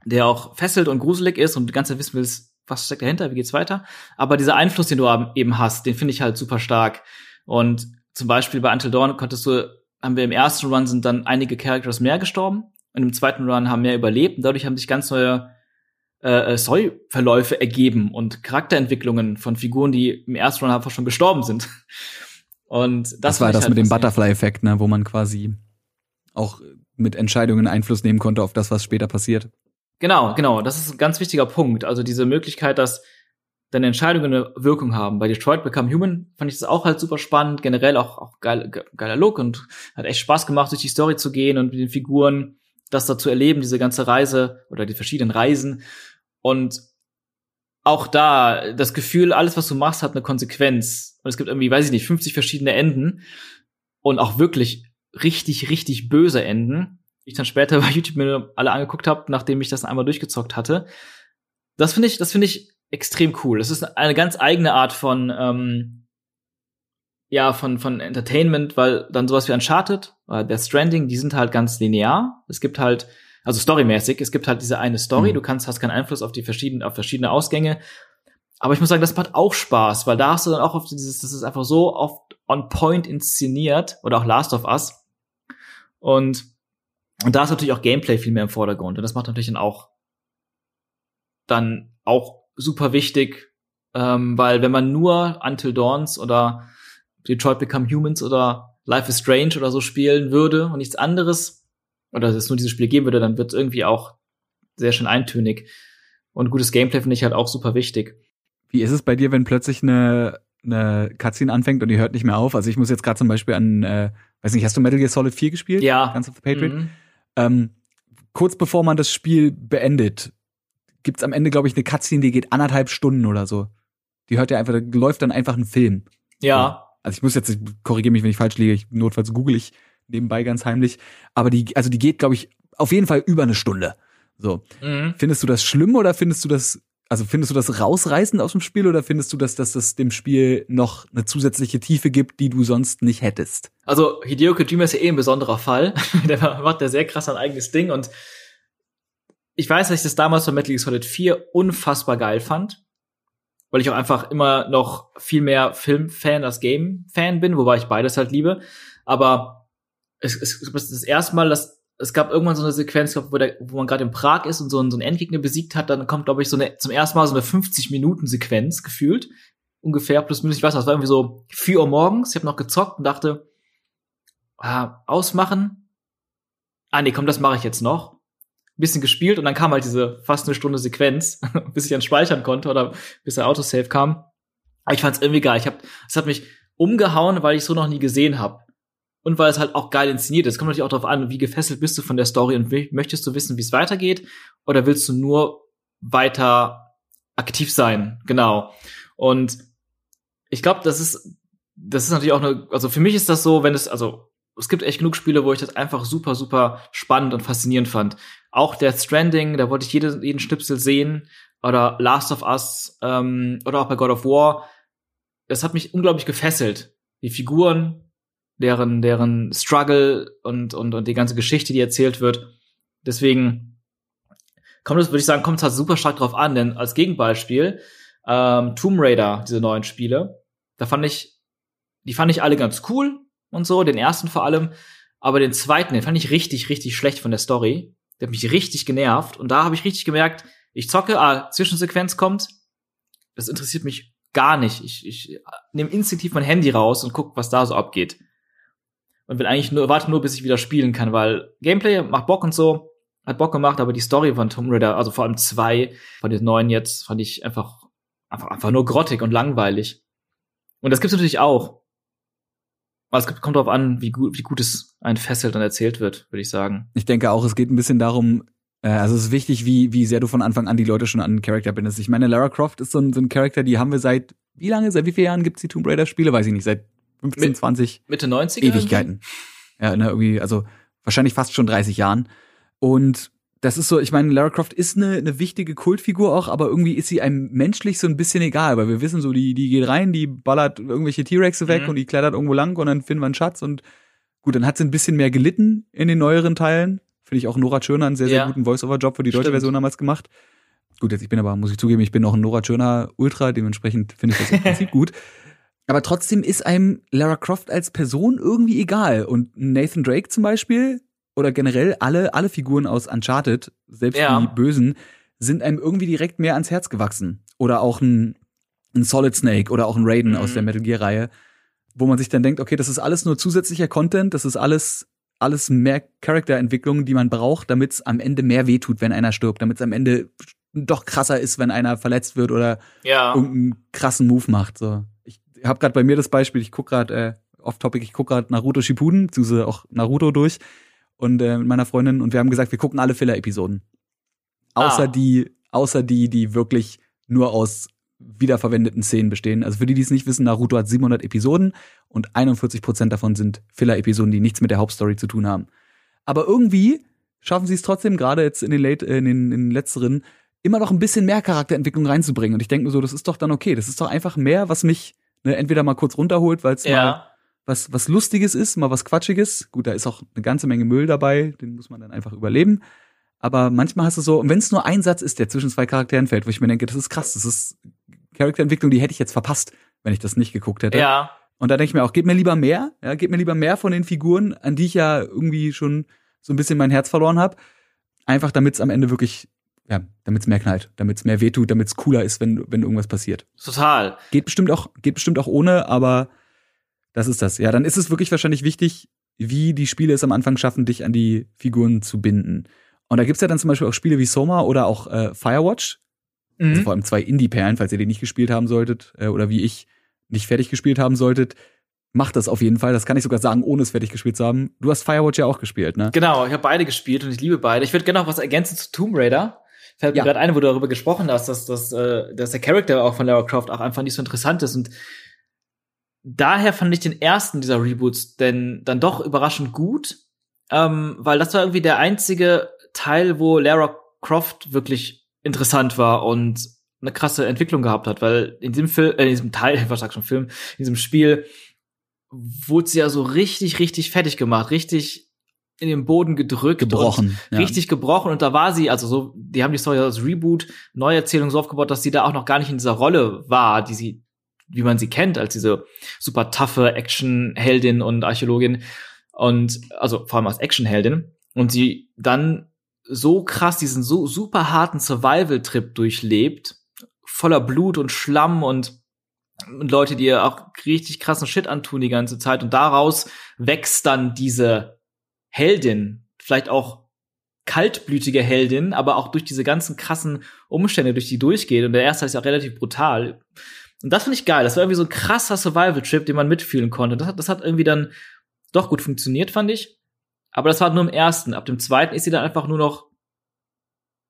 der auch fesselt und gruselig ist und die ganze Zeit wissen willst, was steckt dahinter, wie geht's weiter. Aber dieser Einfluss, den du eben hast, den finde ich halt super stark. Und zum Beispiel bei Until Dawn konntest du, haben wir im ersten Run sind dann einige Characters mehr gestorben und im zweiten Run haben mehr überlebt und dadurch haben sich ganz neue äh, äh, Story-Verläufe ergeben und Charakterentwicklungen von Figuren, die im ersten Run einfach schon gestorben sind. Und das, Das, war das halt mit dem. Butterfly-Effekt, ne, wo man quasi auch mit Entscheidungen Einfluss nehmen konnte auf das, was später passiert. Genau, genau. Das ist ein ganz wichtiger Punkt. Also diese Möglichkeit, dass deine Entscheidungen eine Wirkung haben. Bei Detroit Become Human fand ich das auch halt super spannend. Generell auch, auch geil, ge- geiler Look und hat echt Spaß gemacht, durch die Story zu gehen und mit den Figuren das da zu erleben, diese ganze Reise oder die verschiedenen Reisen. Und auch da das Gefühl, alles, was du machst, hat eine Konsequenz. Und es gibt irgendwie, weiß ich nicht, 50 verschiedene Enden und auch wirklich richtig, richtig böse Enden. Die Ich dann später bei YouTube mir alle angeguckt habe, nachdem ich das einmal durchgezockt hatte. Das finde ich, das finde ich extrem cool. Es ist eine ganz eigene Art von, ähm, ja, von, von Entertainment, weil dann sowas wie Uncharted, äh, Death Stranding, die sind halt ganz linear. Es gibt halt, also storymäßig, es gibt halt diese eine Story, Mhm. du kannst, hast keinen Einfluss auf die verschiedenen, auf verschiedene Ausgänge. Aber ich muss sagen, das macht auch Spaß, weil da hast du dann auch auf dieses, das ist einfach so oft on point inszeniert oder auch Last of Us. Und, und da ist natürlich auch Gameplay viel mehr im Vordergrund. Und das macht natürlich dann auch dann auch super wichtig, ähm, weil wenn man nur Until Dawns oder Detroit Become Humans oder Life is Strange oder so spielen würde und nichts anderes, oder es nur diese Spiele geben würde, dann wird es irgendwie auch sehr schön eintönig. Und gutes Gameplay finde ich halt auch super wichtig. Wie ist es bei dir, wenn plötzlich eine, eine Cutscene anfängt und die hört nicht mehr auf? Also ich muss jetzt gerade zum Beispiel an, äh, weiß nicht, hast du Metal Gear Solid 4 gespielt? Ja. Ganz of the Patriot? Mhm. Ähm, kurz bevor man das Spiel beendet, gibt's am Ende, glaube ich, eine Cutscene, die geht anderthalb Stunden oder so. Die hört ja einfach, da läuft dann einfach ein Film. Ja. Also ich muss jetzt, korrigiere mich, wenn ich falsch liege, ich, notfalls google ich nebenbei ganz heimlich. Aber die, also die geht, glaube ich, auf jeden Fall über eine Stunde. So. Mhm. Findest du das schlimm oder findest du das, Also findest du das rausreißend aus dem Spiel oder findest du, dass, dass das dem Spiel noch eine zusätzliche Tiefe gibt, die du sonst nicht hättest? Also Hideo Kojima ist ja eh ein besonderer Fall. der macht ja sehr krass ein eigenes Ding und ich weiß, dass ich das damals von Metal Gear Solid 4 unfassbar geil fand. Weil ich auch einfach immer noch viel mehr Filmfan als Game-Fan bin, wobei ich beides halt liebe. Aber es, es, es ist das erste Mal, dass es gab irgendwann so eine Sequenz, wo, der, wo man gerade in Prag ist und so, einen, so einen Endgegner besiegt hat, dann kommt, glaube ich, so eine, zum ersten Mal so eine 50-Minuten-Sequenz gefühlt. Ungefähr, plus minus, ich weiß nicht, das war irgendwie so 4 Uhr morgens. Ich habe noch gezockt und dachte, ah, ausmachen. Ah, nee, komm, das mache ich jetzt noch. Bisschen gespielt und dann kam halt diese fast eine Stunde Sequenz, bis ich dann speichern konnte oder bis der Autosave kam. Aber ich fand's irgendwie geil. Ich hab, es hat mich umgehauen, weil ich so noch nie gesehen habe und weil es halt auch geil inszeniert ist. Kommt natürlich auch darauf an, wie gefesselt bist du von der Story und möchtest du wissen, wie es weitergeht oder willst du nur weiter aktiv sein? Genau. Und ich glaube, das ist das ist natürlich auch eine also für mich ist das so, wenn es also es gibt echt genug Spiele, wo ich das einfach super super spannend und faszinierend fand. Auch Death Stranding, da wollte ich jede, jeden Schnipsel sehen oder Last of Us ähm, oder auch bei God of War. Das hat mich unglaublich gefesselt. Die Figuren, deren, deren Struggle und, und, und die ganze Geschichte, die erzählt wird. Deswegen kommt es, würde ich sagen, kommt es halt super stark drauf an, denn als Gegenbeispiel, ähm, Tomb Raider, diese neuen Spiele, da fand ich, die fand ich alle ganz cool und so, den ersten vor allem, aber den zweiten, den fand ich richtig, richtig schlecht von der Story. Der hat mich richtig genervt und da habe ich richtig gemerkt, ich zocke, ah, Zwischensequenz kommt, das interessiert mich gar nicht. Ich, ich nehme instinktiv mein Handy raus und guck, was da so abgeht und will eigentlich nur, warte nur, bis ich wieder spielen kann, weil Gameplay macht Bock und so, hat Bock gemacht, aber die Story von Tomb Raider, also vor allem zwei von den neuen jetzt, fand ich einfach, einfach, einfach nur grottig und langweilig. Und das gibt's natürlich auch. Aber es kommt darauf an, wie gut, wie gut es ein fesselt und erzählt wird, würde ich sagen. Ich denke auch, es geht ein bisschen darum, äh, also es ist wichtig, wie, wie sehr du von Anfang an die Leute schon an einen Charakter bindest. Ich meine, Lara Croft ist so ein, so ein Charakter, die haben wir seit, wie lange, seit wie vielen Jahren gibt's die Tomb Raider Spiele? Weiß ich nicht, seit 15, Mit, 20 Mitte 90er Ewigkeiten. Ja, ne, irgendwie, also wahrscheinlich fast schon 30 Jahren. Und das ist so, ich meine, Lara Croft ist eine, eine wichtige Kultfigur auch, aber irgendwie ist sie einem menschlich so ein bisschen egal, weil wir wissen so, die, die geht rein, die ballert irgendwelche T-Rexe weg mhm. und die klettert irgendwo lang und dann finden wir einen Schatz und gut, dann hat sie ein bisschen mehr gelitten in den neueren Teilen. Finde ich auch Nora Tschirner einen sehr, sehr ja. guten Voice-Over-Job für die deutsche Stimmt. Version damals gemacht. Gut, jetzt ich bin aber, muss ich zugeben, ich bin noch ein Nora Tschirner Ultra, dementsprechend finde ich das im Prinzip gut. Aber trotzdem ist einem Lara Croft als Person irgendwie egal. Und Nathan Drake zum Beispiel oder generell alle, alle Figuren aus Uncharted, selbst ja. die Bösen, sind einem irgendwie direkt mehr ans Herz gewachsen. Oder auch ein, ein Solid Snake oder auch ein Raiden mhm. aus der Metal Gear Reihe, wo man sich dann denkt, okay, das ist alles nur zusätzlicher Content, das ist alles alles mehr Charakterentwicklung, die man braucht, damit es am Ende mehr wehtut, wenn einer stirbt, damit es am Ende doch krasser ist, wenn einer verletzt wird oder ja. irgendeinen krassen Move macht. So habe gerade bei mir das Beispiel, ich guck gerade äh, off-topic, ich guck gerade Naruto Shippuden, beziehungsweise auch Naruto durch und äh, mit meiner Freundin und wir haben gesagt, wir gucken alle Filler-Episoden. Außer ah. die, außer die, die wirklich nur aus wiederverwendeten Szenen bestehen. Also für die, die es nicht wissen, Naruto hat 700 Episoden und 41 Prozent davon sind Filler-Episoden, die nichts mit der Hauptstory zu tun haben. Aber irgendwie schaffen sie es trotzdem, gerade jetzt in den, late, äh, in den, in den letzteren, immer noch ein bisschen mehr Charakterentwicklung reinzubringen. Und ich denke mir so, das ist doch dann okay. Das ist doch einfach mehr, was mich ne, entweder mal kurz runterholt, weil es ja. mal was, was Lustiges ist, mal was Quatschiges. Gut, da ist auch eine ganze Menge Müll dabei, den muss man dann einfach überleben. Aber manchmal hast du so, und wenn es nur ein Satz ist, der zwischen zwei Charakteren fällt, wo ich mir denke, das ist krass, das ist Charakterentwicklung, die hätte ich jetzt verpasst, wenn ich das nicht geguckt hätte. Ja. Und da denke ich mir auch, gib mir lieber mehr, ja, gib mir lieber mehr von den Figuren, an die ich ja irgendwie schon so ein bisschen mein Herz verloren habe. Einfach damit es am Ende wirklich ja, damit es mehr knallt, damit es mehr wehtut, damit es cooler ist, wenn, wenn irgendwas passiert. Total. Geht bestimmt auch, geht bestimmt auch ohne, aber das ist das. Ja, dann ist es wirklich wahrscheinlich wichtig, wie die Spiele es am Anfang schaffen, dich an die Figuren zu binden. Und da gibt's ja dann zum Beispiel auch Spiele wie Soma oder auch äh, Firewatch. Mhm. Also vor allem zwei Indie-Perlen, falls ihr die nicht gespielt haben solltet, äh, oder wie ich nicht fertig gespielt haben solltet. Macht das auf jeden Fall. Das kann ich sogar sagen, ohne es fertig gespielt zu haben. Du hast Firewatch ja auch gespielt, ne? Genau, ich habe beide gespielt und ich liebe beide. Ich würde gerne noch was ergänzen zu Tomb Raider fällt mir ja. gerade ein, wo du darüber gesprochen hast, dass, dass, äh, dass der Charakter auch von Lara Croft auch einfach nicht so interessant ist. Und daher fand ich den ersten dieser Reboots denn dann doch überraschend gut, ähm, weil das war irgendwie der einzige Teil, wo Lara Croft wirklich interessant war und eine krasse Entwicklung gehabt hat, weil in diesem Film, äh, in diesem Teil, was sag schon Film, in diesem Spiel wurde sie ja so richtig, richtig fertig gemacht, richtig in den Boden gedrückt, gebrochen, ja. richtig gebrochen. Und da war sie, also so, die haben die Story als Reboot, Neuerzählung so aufgebaut, dass sie da auch noch gar nicht in dieser Rolle war, die sie, wie man sie kennt, als diese super taffe Action-Heldin und Archäologin und also vor allem als Action-Heldin. Und sie dann so krass diesen so super harten Survival-Trip durchlebt, voller Blut und Schlamm und, und Leute, die ihr auch richtig krassen Shit antun die ganze Zeit. Und daraus wächst dann diese Heldin, vielleicht auch kaltblütige Heldin, aber auch durch diese ganzen krassen Umstände, durch die durchgeht. Und der erste ist ja relativ brutal. Und das finde ich geil. Das war irgendwie so ein krasser Survival-Trip, den man mitfühlen konnte. Das hat, das hat irgendwie dann doch gut funktioniert, fand ich. Aber das war nur im ersten. Ab dem zweiten ist sie dann einfach nur noch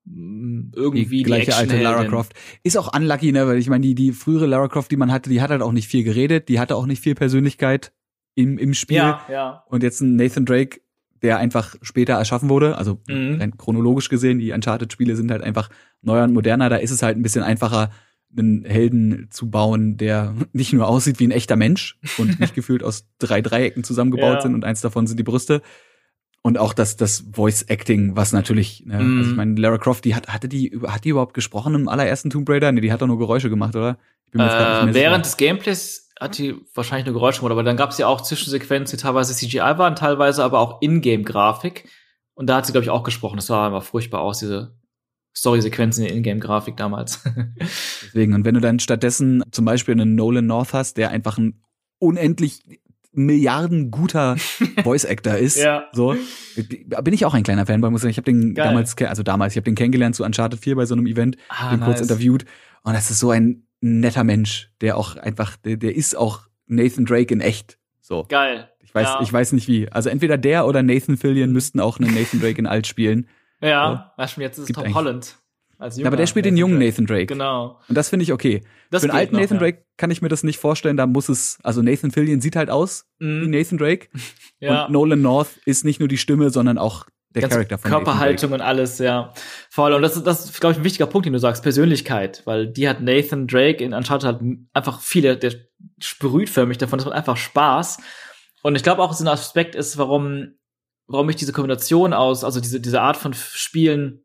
mm, irgendwie die gleiche die alte Lara Croft. Ist auch unlucky, ne, weil ich meine, die, die frühere Lara Croft, die man hatte, die hat halt auch nicht viel geredet, die hatte auch nicht viel Persönlichkeit im, im Spiel. Ja, ja. Und jetzt ein Nathan Drake, der einfach später erschaffen wurde, also mhm. chronologisch gesehen, die Uncharted-Spiele sind halt einfach neuer und moderner, da ist es halt ein bisschen einfacher, einen Helden zu bauen, der nicht nur aussieht wie ein echter Mensch und nicht gefühlt aus drei Dreiecken zusammengebaut ja. sind und eins davon sind die Brüste. Und auch das, das Voice Acting, was natürlich, ne, mm. also ich meine, Lara Croft, die hat, hatte die, hat die überhaupt gesprochen im allerersten Tomb Raider? Nee, die hat doch nur Geräusche gemacht, oder? Ich bin mir äh, während des Gameplays hat die wahrscheinlich nur Geräusche gemacht, aber dann gab es ja auch Zwischensequenzen, die teilweise CGI waren, teilweise aber auch Ingame-Grafik. Und da hat sie, glaube ich, auch gesprochen. Das sah immer furchtbar aus, diese Story-Sequenzen in Ingame-Grafik damals. Deswegen, und wenn du dann stattdessen zum Beispiel einen Nolan North hast, der einfach ein unendlich Milliarden guter Voice Actor ist, ja. so bin ich auch ein kleiner Fanboy, muss ich sagen. Ich habe den Geil. damals, also damals, ich habe den kennengelernt zu Uncharted 4 bei so einem Event, ah, den nice. kurz interviewt und das ist so ein netter Mensch, der auch einfach, der, der ist auch Nathan Drake in echt. So. Geil. Ich weiß, ja. ich weiß nicht wie. Also entweder der oder Nathan Fillion müssten auch einen Nathan Drake in alt spielen. Ja, so. jetzt ist es Tom Holland. Ja, aber der spielt Nathan den jungen Drake. Nathan Drake. Genau. Und das finde ich okay. Das Für einen alten noch, Nathan ja. Drake kann ich mir das nicht vorstellen. Da muss es, also Nathan Fillion sieht halt aus mm. wie Nathan Drake. ja. Und Nolan North ist nicht nur die Stimme, sondern auch der Ganz Charakter von Körperhaltung und alles, ja. Voll. Und das ist, das ist, glaube ich, ein wichtiger Punkt, den du sagst, Persönlichkeit. Weil die hat Nathan Drake in Uncharted halt einfach viele, der sprüht für mich davon, das macht einfach Spaß. Und ich glaube auch, so ein Aspekt ist, warum, warum ich diese Kombination aus, also diese, diese Art von Spielen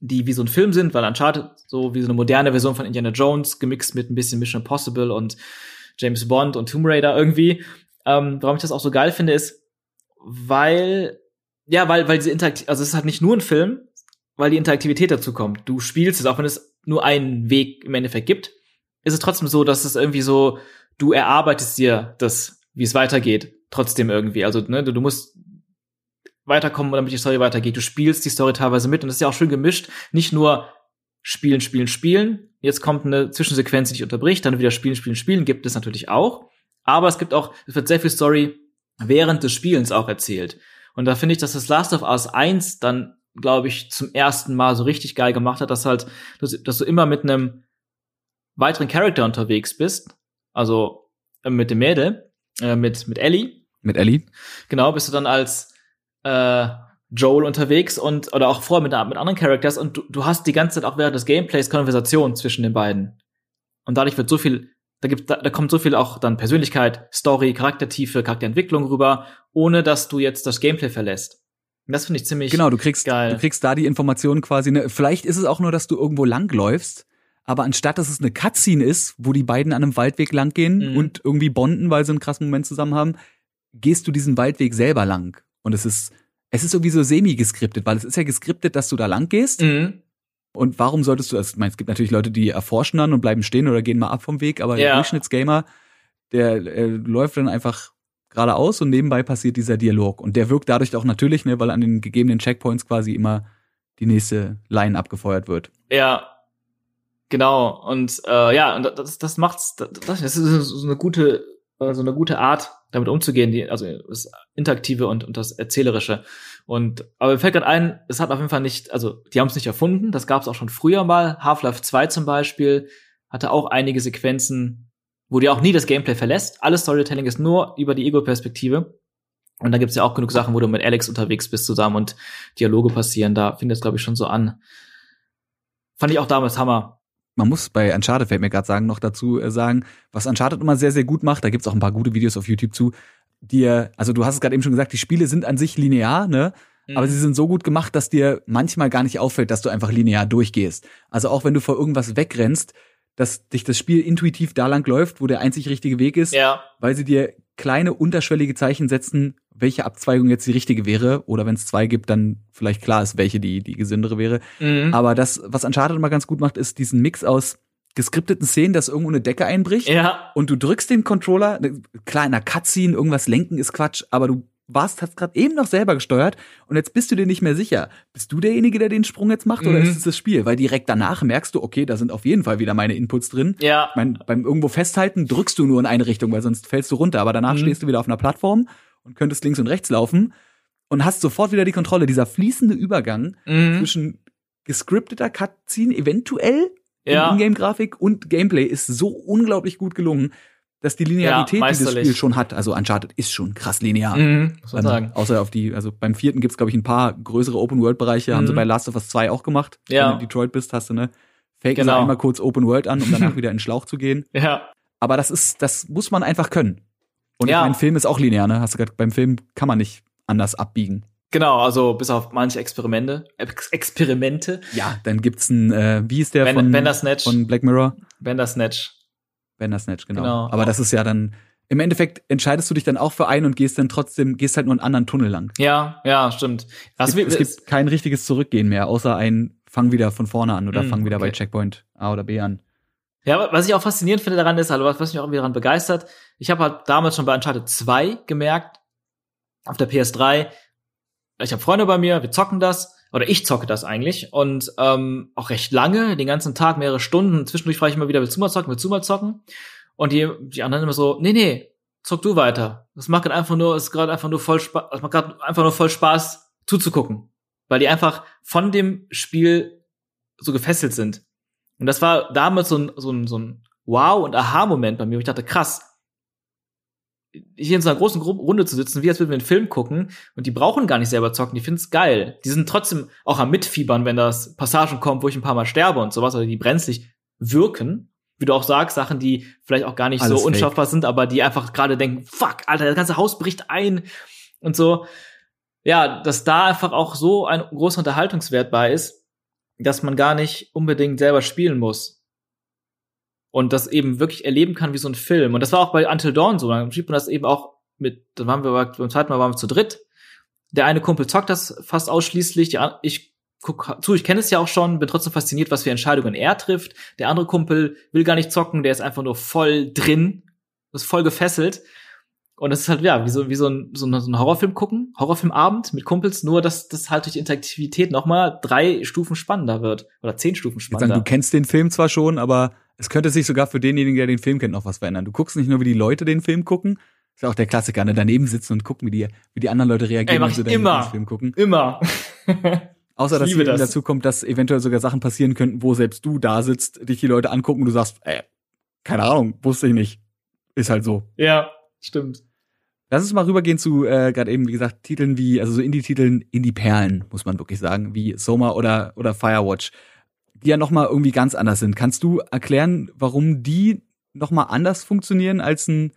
die wie so ein Film sind, weil Uncharted so wie so eine moderne Version von Indiana Jones gemixt mit ein bisschen Mission Impossible und James Bond und Tomb Raider irgendwie. Ähm, warum ich das auch so geil finde, ist, weil, ja, weil, weil diese Interaktivität, also es ist halt nicht nur ein Film, weil die Interaktivität dazu kommt. Du spielst es, auch wenn es nur einen Weg im Endeffekt gibt, ist es trotzdem so, dass es irgendwie so, du erarbeitest dir das, wie es weitergeht, trotzdem irgendwie. Also, ne, du, du musst weiterkommen, damit die Story weitergeht. Du spielst die Story teilweise mit und das ist ja auch schön gemischt. Nicht nur spielen, spielen, spielen. Jetzt kommt eine Zwischensequenz, die dich unterbricht, dann wieder spielen, spielen, spielen, gibt es natürlich auch. Aber es gibt auch, es wird sehr viel Story während des Spielens auch erzählt. Und da finde ich, dass das Last of Us 1 dann, glaube ich, zum ersten Mal so richtig geil gemacht hat, dass halt, dass, dass du immer mit einem weiteren Charakter unterwegs bist. Also äh, mit dem Mädel, äh, mit, mit Ellie. Mit Ellie. Genau, bist du dann als äh, Joel unterwegs und oder auch vorher mit, mit anderen Characters und du, du hast die ganze Zeit auch während des Gameplays Konversation zwischen den beiden. Und dadurch wird so viel, da gibt, da, da kommt so viel auch dann Persönlichkeit, Story, Charaktertiefe, Charakterentwicklung rüber, ohne dass du jetzt das Gameplay verlässt. Und das finde ich ziemlich Genau, du kriegst, geil. du kriegst da die Informationen quasi. Ne, vielleicht ist es auch nur, dass du irgendwo langläufst, aber anstatt dass es eine Cutscene ist, wo die beiden an einem Waldweg langgehen mhm. und irgendwie bonden, weil sie einen krassen Moment zusammen haben, gehst du diesen Waldweg selber lang. Und es ist, es ist irgendwie so semi-geskriptet, weil es ist ja geskriptet, dass du da lang gehst. Mhm. Und warum solltest du das? Ich meine, es gibt natürlich Leute, die erforschen dann und bleiben stehen oder gehen mal ab vom Weg, aber ja. der Durchschnittsgamer, der äh, läuft dann einfach geradeaus und nebenbei passiert dieser Dialog. Und der wirkt dadurch auch natürlich, ne, weil an den gegebenen Checkpoints quasi immer die nächste Line abgefeuert wird. Ja, genau. Und äh, ja, und das, das macht's, das, das ist so eine gute, so eine gute Art, damit umzugehen, die, also das Interaktive und, und das Erzählerische. Und aber mir fällt gerade ein, es hat auf jeden Fall nicht, also die haben es nicht erfunden, das gab es auch schon früher mal. Half-Life 2 zum Beispiel hatte auch einige Sequenzen, wo dir auch nie das Gameplay verlässt. Alles Storytelling ist nur über die Ego-Perspektive. Und da gibt's ja auch genug Sachen, wo du mit Alex unterwegs bist zusammen und Dialoge passieren. Da fing das, glaube ich, schon so an. Fand ich auch damals Hammer. Man muss bei Uncharted, fällt mir gerade sagen, noch dazu äh, sagen, was Uncharted immer sehr, sehr gut macht, da gibt's auch ein paar gute Videos auf YouTube zu, dir, also du hast es gerade eben schon gesagt, die Spiele sind an sich linear, ne? Aber Mhm. sie sind so gut gemacht, dass dir manchmal gar nicht auffällt, dass du einfach linear durchgehst. Also auch wenn du vor irgendwas wegrennst, dass dich das Spiel intuitiv da lang läuft, wo der einzig richtige Weg ist, Ja, weil sie dir kleine unterschwellige Zeichen setzen, welche Abzweigung jetzt die richtige wäre. Oder wenn es zwei gibt, dann vielleicht klar ist, welche die, die gesündere wäre. mhm. Aber das, was Uncharted immer ganz gut macht, ist diesen Mix aus geskripteten Szenen, dass irgendwo eine Decke einbricht ja, und du drückst den Controller, ne, klar, in einer Cutscene, irgendwas lenken ist Quatsch, aber du warst, hast gerade eben noch selber gesteuert und jetzt bist du dir nicht mehr sicher. Bist du derjenige, der den Sprung jetzt macht oder Mhm. ist es das Spiel? Weil direkt danach merkst du, okay, da sind auf jeden Fall wieder meine Inputs drin. ja, Ich mein, beim irgendwo festhalten drückst du nur in eine Richtung, weil sonst fällst du runter. Aber danach Mhm. stehst du wieder auf einer Plattform und könntest links und rechts laufen und hast sofort wieder die Kontrolle. Dieser fließende Übergang mhm. zwischen gescripteter Cutscene eventuell in ja. Ingame-Grafik und Gameplay ist so unglaublich gut gelungen, dass die Linearität, die das. Spiel schon hat, also Uncharted ist schon krass linear. Mhm, muss man Ähm, sagen. Außer auf die, also beim vierten gibt's glaube ich, ein paar größere Open-World-Bereiche, haben sie Mhm. bei Last of Us 2 auch gemacht. Ja. Wenn du in Detroit bist, hast du, ne? Fake Genau. einmal kurz Open World an, um danach wieder in den Schlauch zu gehen. Ja, Aber das ist, das muss man einfach können. Und Ja. ich mein Film ist auch linear, ne? Hast du gerade beim Film kann man nicht anders abbiegen. genau, also bis auf manche Experimente, Ex Experimente, Ja, dann gibt's ein, äh, wie ist der Ben- von, Bandersnatch. von Black Mirror? Bandersnatch. Bandersnatch, genau. Genau. Aber das ist ja dann, im Endeffekt entscheidest du dich dann auch für einen und gehst dann trotzdem, gehst halt nur einen anderen Tunnel lang. Ja, ja, stimmt. Es gibt, es gibt kein richtiges Zurückgehen mehr, außer ein Fang wieder von vorne an oder Mm, fang wieder bei okay. Checkpoint A oder B an. Ja, was ich auch faszinierend finde daran ist, also was, mich auch irgendwie daran begeistert, ich habe halt damals schon bei Uncharted 2 gemerkt, auf der PS3, ich habe Freunde bei mir, wir zocken das, oder ich zocke das eigentlich, und ähm, auch recht lange, den ganzen Tag, mehrere Stunden, zwischendurch frage ich immer wieder, willst du mal zocken, willst du mal zocken? Und die, die anderen immer so, nee, nee, zock du weiter. Das macht gerade einfach nur, ist gerade einfach nur voll Spaß, es macht gerade einfach nur voll Spaß zuzugucken. Weil die einfach von dem Spiel so gefesselt sind. Und das war damals so ein, so ein, so ein Wow- und Aha-Moment bei mir, wo ich dachte, krass, hier in so einer großen Gru- Runde zu sitzen, wie als würden wir einen Film gucken, und die brauchen gar nicht selber zocken, die finden's geil. Die sind trotzdem auch am Mitfiebern, wenn das Passagen kommt, wo ich ein paar Mal sterbe und sowas, oder die brenzlig wirken. Wie du auch sagst, Sachen, die vielleicht auch gar nicht Alles so fake. unschaffbar sind, aber die einfach gerade denken, fuck, Alter, das ganze Haus bricht ein und so. Ja, dass da einfach auch so ein großer Unterhaltungswert bei ist, dass man gar nicht unbedingt selber spielen muss. Und das eben wirklich erleben kann wie so ein Film. Und das war auch bei Until Dawn so. Dann schiebt man das eben auch mit, dann waren wir beim zweiten Mal waren wir zu dritt. Der eine Kumpel zockt das fast ausschließlich. An- ich guck zu, ich kenne es ja auch schon, bin trotzdem fasziniert, was für Entscheidungen er trifft. Der andere Kumpel will gar nicht zocken, der ist einfach nur voll drin, ist voll gefesselt. Und das ist halt, ja, wie so, wie so ein, so ein, Horrorfilm gucken, Horrorfilmabend mit Kumpels, nur dass das halt durch Interaktivität nochmal drei Stufen spannender wird. Oder zehn Stufen Ich spannender. sagen, du kennst den Film zwar schon, aber es könnte sich sogar für denjenigen, der den Film kennt, noch was verändern. Du guckst nicht nur, wie die Leute den Film gucken, ist ja auch der Klassiker, ne? daneben sitzen und gucken, wie die, wie die anderen Leute reagieren, Ey, mach wenn sie ich immer. Lieblingsfilm gucken. Immer. Außer, Ich dass eben das. dazu kommt, dass eventuell sogar Sachen passieren könnten, wo selbst du da sitzt, dich die Leute angucken und du sagst, ey, keine Ahnung, wusste ich nicht. Ist halt so. ja, stimmt. Lass uns mal rübergehen zu, äh, gerade eben, wie gesagt, Titeln wie, also so Indie-Titeln, Indie-Perlen, muss man wirklich sagen, wie Soma oder, oder Firewatch, die ja nochmal irgendwie ganz anders sind. Kannst du erklären, warum die nochmal anders funktionieren als ein,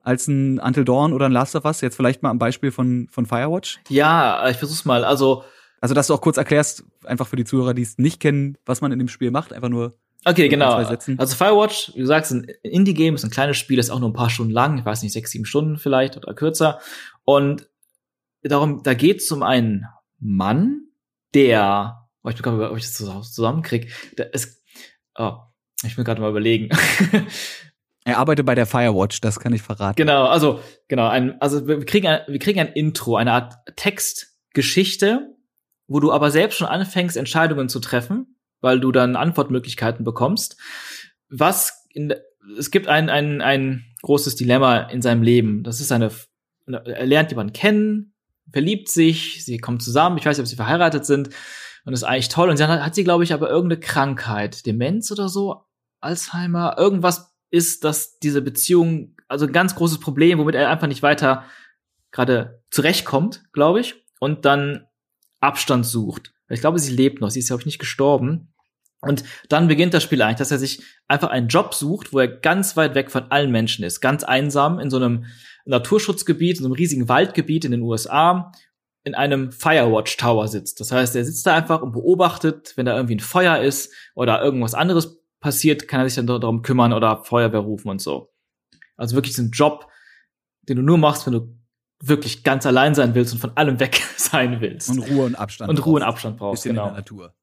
als ein Until Dawn oder ein Last of Us? Jetzt vielleicht mal am Beispiel von, von Firewatch. Ja, ich versuch's mal. Also, Also, dass du auch kurz erklärst, einfach für die Zuhörer, die es nicht kennen, was man in dem Spiel macht, einfach nur. Okay, genau. Also Firewatch, wie du sagst, ist ein Indie-Game, ist ein kleines Spiel, ist auch nur ein paar Stunden lang, ich weiß nicht, sechs, sieben Stunden vielleicht oder kürzer. Und darum, da geht es um einen Mann, der, oh, ich bin gerade, ob ich das zusammen- zusammenkrieg, der ist, oh, ich will gerade mal überlegen. Er arbeitet bei der Firewatch, das kann ich verraten. Genau, also genau, ein, also wir wir kriegen ein, wir kriegen ein Intro, eine Art Textgeschichte, wo du aber selbst schon anfängst Entscheidungen zu treffen, weil du dann Antwortmöglichkeiten bekommst. Was in, es gibt ein ein ein großes Dilemma in seinem Leben. Das ist eine er lernt jemanden kennen, verliebt sich, sie kommen zusammen, ich weiß nicht, ob sie verheiratet sind und das ist eigentlich toll und dann hat, hat sie glaube ich aber irgendeine Krankheit, Demenz oder so, Alzheimer, irgendwas ist, dass diese Beziehung, also ein ganz großes Problem, womit er einfach nicht weiter gerade zurechtkommt, glaube ich, und dann Abstand sucht. Ich glaube, sie lebt noch, sie ist, glaube ich, nicht gestorben. Und dann beginnt das Spiel eigentlich, dass er sich einfach einen Job sucht, wo er ganz weit weg von allen Menschen ist, ganz einsam in so einem Naturschutzgebiet, in so einem riesigen Waldgebiet in den USA, in einem Firewatch Tower sitzt. Das heißt, er sitzt da einfach und beobachtet, wenn da irgendwie ein Feuer ist oder irgendwas anderes passiert, kann er sich dann darum kümmern oder Feuerwehr rufen und so. Also wirklich so ein Job, den du nur machst, wenn du wirklich ganz allein sein willst und von allem weg sein willst. Und Ruhe und Abstand. Und Ruhe und Abstand brauchst, genau. in der Natur.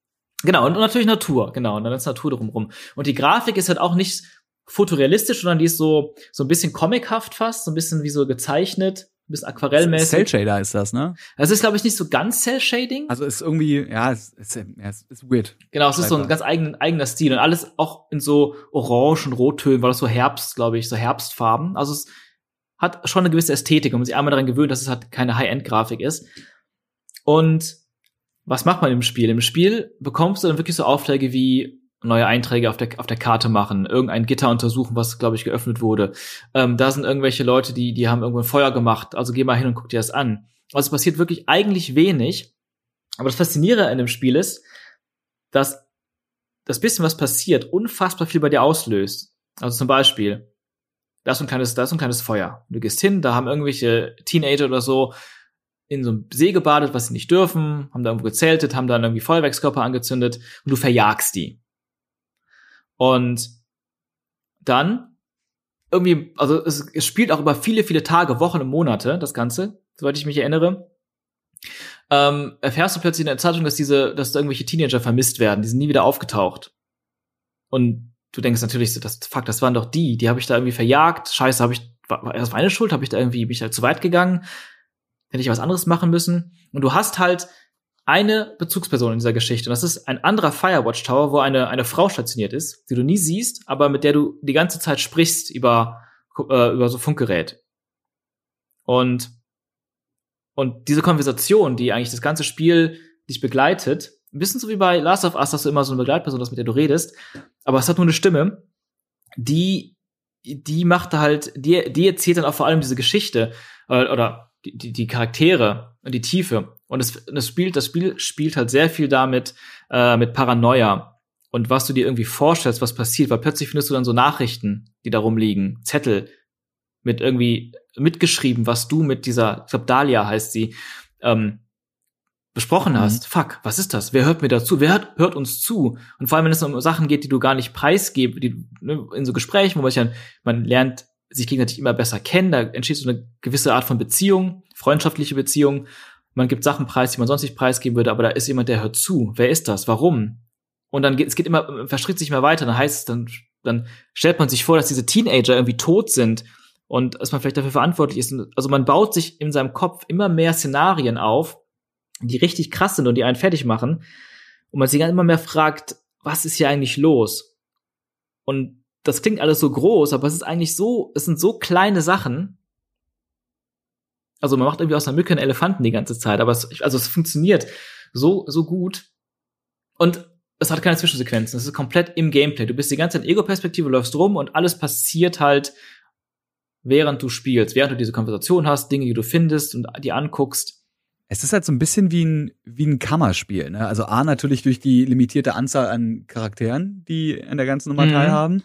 Genau, und natürlich Natur, genau, und dann ist Natur drumherum. Und die Grafik ist halt auch nicht fotorealistisch, sondern die ist so, so ein bisschen comichaft fast, so ein bisschen wie so gezeichnet, ein bisschen aquarellmäßig. Cell Shader ist das, ne? Das ist, glaube ich, nicht so ganz Cell-Shading. Also ist irgendwie, ja, es ist, es ist weird. Genau, es ist so ein ganz eigen, eigener Stil und alles auch in so Orange- und Rottönen, weil das so Herbst, glaube ich, so Herbstfarben. Also es hat schon eine gewisse Ästhetik und man sich einmal daran gewöhnt, dass es halt keine High-End-Grafik ist. Und was macht man im Spiel? Im Spiel bekommst du dann wirklich so Aufträge wie neue Einträge auf der, auf der Karte machen, irgendein Gitter untersuchen, was, glaube ich, geöffnet wurde. Ähm, da sind irgendwelche Leute, die, die haben irgendwo ein Feuer gemacht, also geh mal hin und guck dir das an. Also es passiert wirklich eigentlich wenig. Aber das Faszinierende an dem Spiel ist, dass das bisschen, was passiert, unfassbar viel bei dir auslöst. Also zum Beispiel, da ist ein kleines, da ist ein kleines Feuer. Du gehst hin, da haben irgendwelche Teenager oder so in so einem See gebadet, was sie nicht dürfen, haben da irgendwo gezeltet, haben dann irgendwie Feuerwerkskörper angezündet und du verjagst die. Und dann irgendwie, also es, es spielt auch über viele, viele Tage, Wochen und Monate, das Ganze, soweit ich mich erinnere. Ähm, erfährst du plötzlich in der Zeitung, dass diese, dass da irgendwelche Teenager vermisst werden, die sind nie wieder aufgetaucht. Und du denkst natürlich so, das, fuck, das waren doch die, die habe ich da irgendwie verjagt. Scheiße, habe ich, war, war das meine Schuld? Habe ich da irgendwie, bin ich da zu weit gegangen? Hätte ich was anderes machen müssen? Und du hast halt eine Bezugsperson in dieser Geschichte. Und das ist ein anderer Firewatch Tower, wo eine, eine Frau stationiert ist, die du nie siehst, aber mit der du die ganze Zeit sprichst über, äh, über so Funkgerät. Und, und diese Konversation, die eigentlich das ganze Spiel dich begleitet, ein bisschen so wie bei Last of Us, hast du immer so eine Begleitperson, das mit der du redest, aber es hat nur eine Stimme, die, die macht halt, die, die erzählt dann auch vor allem diese Geschichte, äh, oder die, die, die Charaktere und die Tiefe. Und das, das spielt, das Spiel spielt halt sehr viel damit, äh, mit Paranoia. Und was du dir irgendwie vorstellst, was passiert, weil plötzlich findest du dann so Nachrichten, die da rumliegen, Zettel mit irgendwie mitgeschrieben, was du mit dieser, ich glaube Dahlia heißt sie, ähm, besprochen hast. Fuck, was ist das? Wer hört mir dazu? Wer hört, hört uns zu? Und vor allem, wenn es um Sachen geht, die du gar nicht preisgibst, die ne, in so Gesprächen, wo man, sich dann, man lernt sich gegenseitig immer besser kennen, da entsteht so eine gewisse Art von Beziehung, freundschaftliche Beziehung. Man gibt Sachen preis, die man sonst nicht preisgeben würde, aber da ist jemand, der hört zu. Wer ist das? Warum? Und dann geht es geht immer, verstritt sich immer weiter. Dann heißt es, dann, dann stellt man sich vor, dass diese Teenager irgendwie tot sind und dass man vielleicht dafür verantwortlich ist. Also man baut sich in seinem Kopf immer mehr Szenarien auf, die richtig krass sind und die einen fertig machen. Und man sich dann immer mehr fragt, was ist hier eigentlich los? Und das klingt alles so groß, aber es ist eigentlich so, es sind so kleine Sachen. Also man macht irgendwie aus einer Mücke einen Elefanten die ganze Zeit, aber es, also es funktioniert so, so gut. Und es hat keine Zwischensequenzen. Es ist komplett im Gameplay. Du bist die ganze Zeit in Ego-Perspektive, läufst rum und alles passiert halt, während du spielst, während du diese Konversation hast, Dinge, die du findest und die anguckst. Es ist halt so ein bisschen wie ein, wie ein Kammerspiel. Ne? Also A, natürlich durch die limitierte Anzahl an Charakteren, die an der ganzen Nummer Mhm. teilhaben.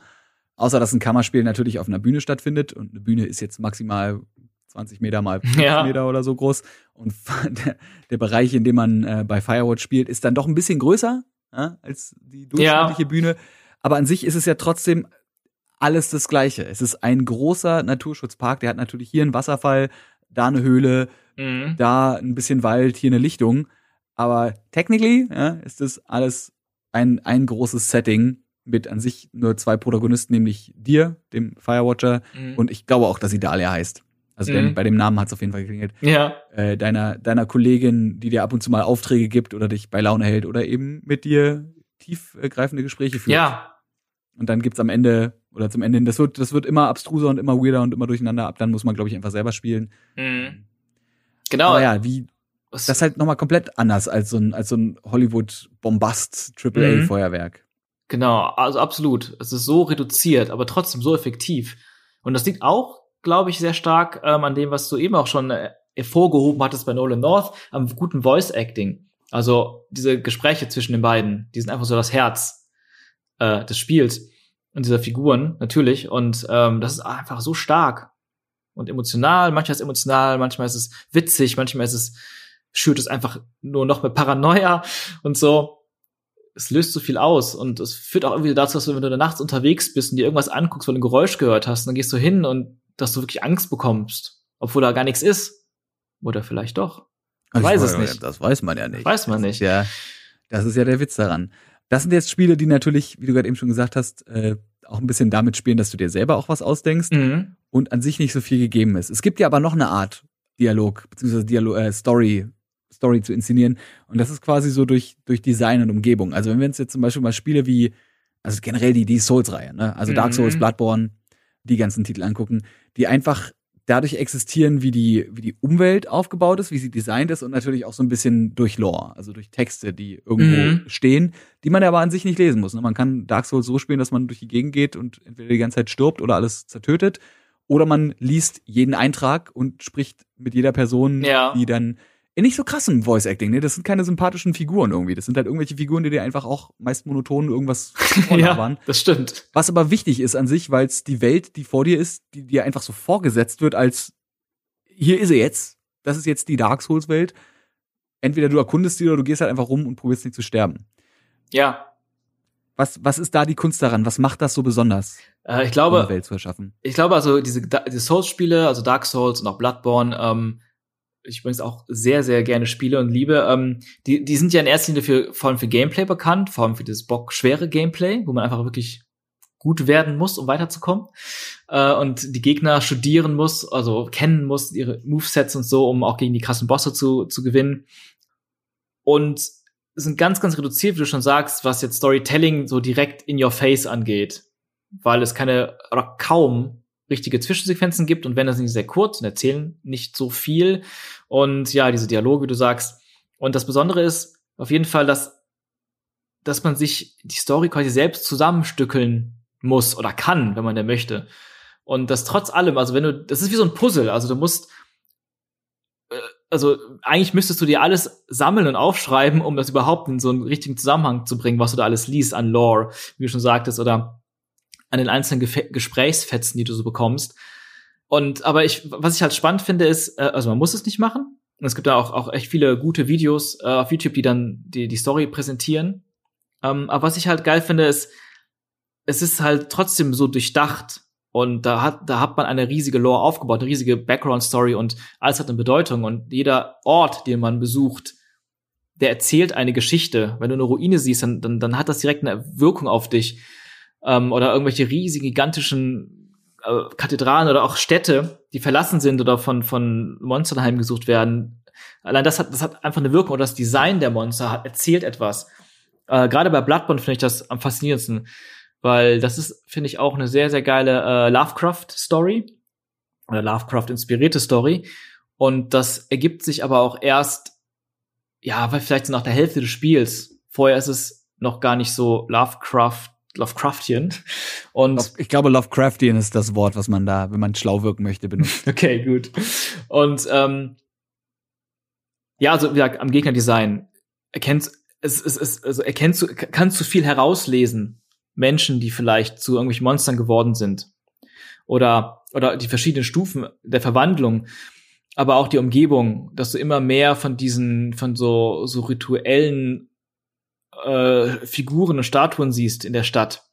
Außer, dass ein Kammerspiel natürlich auf einer Bühne stattfindet. Und eine Bühne ist jetzt maximal 20 Meter mal 50 Ja. Meter oder so groß. Und der, der Bereich, in dem man äh, bei Firewatch spielt, ist dann doch ein bisschen größer ja, als die durchschnittliche Bühne. Aber an sich ist es ja trotzdem alles das Gleiche. Es ist ein großer Naturschutzpark. Der hat natürlich hier einen Wasserfall, da eine Höhle, Mhm. da ein bisschen Wald, hier eine Lichtung. Aber technically ja, ist das alles ein, ein großes Setting mit an sich nur zwei Protagonisten, nämlich dir, dem Firewatcher, Mhm. und ich glaube auch, dass sie Dahlia heißt. Also denn Mhm. bei dem Namen hat es auf jeden Fall geklingelt. ja. Äh, deiner, deiner Kollegin, die dir ab und zu mal Aufträge gibt oder dich bei Laune hält oder eben mit dir tiefgreifende Gespräche führt. Ja. Und dann gibt's am Ende oder zum Ende hin, das wird, das wird immer abstruser und immer weirder und immer durcheinander. Ab dann muss man, glaube ich, einfach selber spielen. Mhm. Genau. Aber ja, wie, das ist halt nochmal komplett anders als so ein, als so ein Hollywood-Bombast Mhm. Genau, also absolut. Es ist so reduziert, aber trotzdem so effektiv. Und das liegt auch, glaube ich, sehr stark ähm, an dem, was du eben auch schon äh, hervorgehoben hattest bei Nolan North, am guten Voice Acting. Also diese Gespräche zwischen den beiden, die sind einfach so das Herz. äh, des Spiels und dieser Figuren natürlich. Und ähm, das ist einfach so stark und emotional. Manchmal ist es emotional, manchmal ist es witzig, manchmal ist es schürt es einfach nur noch mit Paranoia und so. Es löst so viel aus und es führt auch irgendwie dazu, dass du, wenn du nachts unterwegs bist und dir irgendwas anguckst, weil du ein Geräusch gehört hast, dann gehst du hin und dass du wirklich Angst bekommst, obwohl da gar nichts ist. Oder vielleicht doch. Ich weiß es nicht. Das weiß man ja nicht. Weiß man nicht. Ja, das ist ja der Witz daran. Das sind jetzt Spiele, die natürlich, wie du gerade eben schon gesagt hast, äh, auch ein bisschen damit spielen, dass du dir selber auch was ausdenkst Mhm. und an sich nicht so viel gegeben ist. Es gibt ja aber noch eine Art Dialog, beziehungsweise Dialog, äh, Story, Story zu inszenieren. Und das ist quasi so durch, durch Design und Umgebung. Also wenn wir uns jetzt zum Beispiel mal Spiele wie, also generell die, die Souls-Reihe, ne? Also Dark Mhm. Souls, Bloodborne, die ganzen Titel angucken, die einfach dadurch existieren, wie die, wie die Umwelt aufgebaut ist, wie sie designt ist und natürlich auch so ein bisschen durch Lore, also durch Texte, die irgendwo Mhm. stehen, die man aber an sich nicht lesen muss. Ne? Man kann Dark Souls so spielen, dass man durch die Gegend geht und entweder die ganze Zeit stirbt oder alles zertötet. Oder man liest jeden Eintrag und spricht mit jeder Person, Ja. die dann in nicht so krassem Voice Acting, ne? Das sind keine sympathischen Figuren irgendwie. Das sind halt irgendwelche Figuren, die dir einfach auch meist monoton irgendwas. Ja, das stimmt. Was aber wichtig ist an sich, weil es die Welt, die vor dir ist, die dir einfach so vorgesetzt wird, als hier ist sie jetzt. Das ist jetzt die Dark Souls Welt. Entweder du erkundest die oder du gehst halt einfach rum und probierst nicht zu sterben. Ja. Was, was ist da die Kunst daran? Was macht das so besonders, Äh, ich um glaube, eine Welt zu erschaffen? ich glaube also diese, diese Souls-Spiele, also Dark Souls und auch Bloodborne, ähm, ich übrigens auch sehr, sehr gerne spiele und liebe, ähm, die, die sind ja in erster Linie für, vor allem für Gameplay bekannt, vor allem für dieses bockschwere Gameplay, wo man einfach wirklich gut werden muss, um weiterzukommen. Äh, und die Gegner studieren muss, also kennen muss, ihre Movesets und so, um auch gegen die krassen Bosse zu, zu gewinnen. Und sind ganz, ganz reduziert, wie du schon sagst, was jetzt Storytelling so direkt in your face angeht. Weil es keine oder kaum richtige Zwischensequenzen gibt und wenn das nicht sehr kurz und erzählen nicht so viel und ja, diese Dialoge, wie du sagst. Und das Besondere ist auf jeden Fall, dass, dass man sich die Story quasi selbst zusammenstückeln muss oder kann, wenn man denn möchte. Und das trotz allem, also wenn du, das ist wie so ein Puzzle, also du musst, äh, also eigentlich müsstest du dir alles sammeln und aufschreiben, um das überhaupt in so einen richtigen Zusammenhang zu bringen, was du da alles liest an Lore, wie du schon sagtest, oder an den einzelnen Gef Gesprächsfetzen, die du so bekommst. Und aber ich, was ich halt spannend finde, ist, äh, also man muss es nicht machen. Und es gibt da auch, auch echt viele gute Videos äh, auf YouTube, die dann die, die Story präsentieren. Ähm, aber was ich halt geil finde, ist, es ist halt trotzdem so durchdacht. Und da hat, da hat man eine riesige Lore aufgebaut, eine riesige Background-Story und alles hat eine Bedeutung. Und jeder Ort, den man besucht, der erzählt eine Geschichte. Wenn du eine Ruine siehst, dann, dann, dann hat das direkt eine Wirkung auf dich ähm, oder irgendwelche riesigen, gigantischen äh, Kathedralen oder auch Städte, die verlassen sind oder von, von Monstern heimgesucht werden. Allein das hat, das hat einfach eine Wirkung oder das Design der Monster hat, erzählt etwas. Äh, Gerade bei Bloodborne finde ich das am faszinierendsten, weil das ist, finde ich, auch eine sehr, sehr geile äh, Lovecraft-Story oder Lovecraft-inspirierte Story. Und das ergibt sich aber auch erst, ja, weil vielleicht so nach der Hälfte des Spiels. Vorher ist es noch gar nicht so Lovecraft Lovecraftian. Und ich glaube, Lovecraftian ist das Wort, was man da, wenn man schlau wirken möchte, benutzt. okay, gut. Und ähm, ja, also wie gesagt, am Gegnerdesign erkennst es, es, es, also erkennst du, kannst du viel herauslesen. Menschen, die vielleicht zu irgendwelchen Monstern geworden sind. Oder, oder die verschiedenen Stufen der Verwandlung. Aber auch die Umgebung, dass du immer mehr von diesen, von so, so rituellen äh, Figuren und Statuen siehst in der Stadt.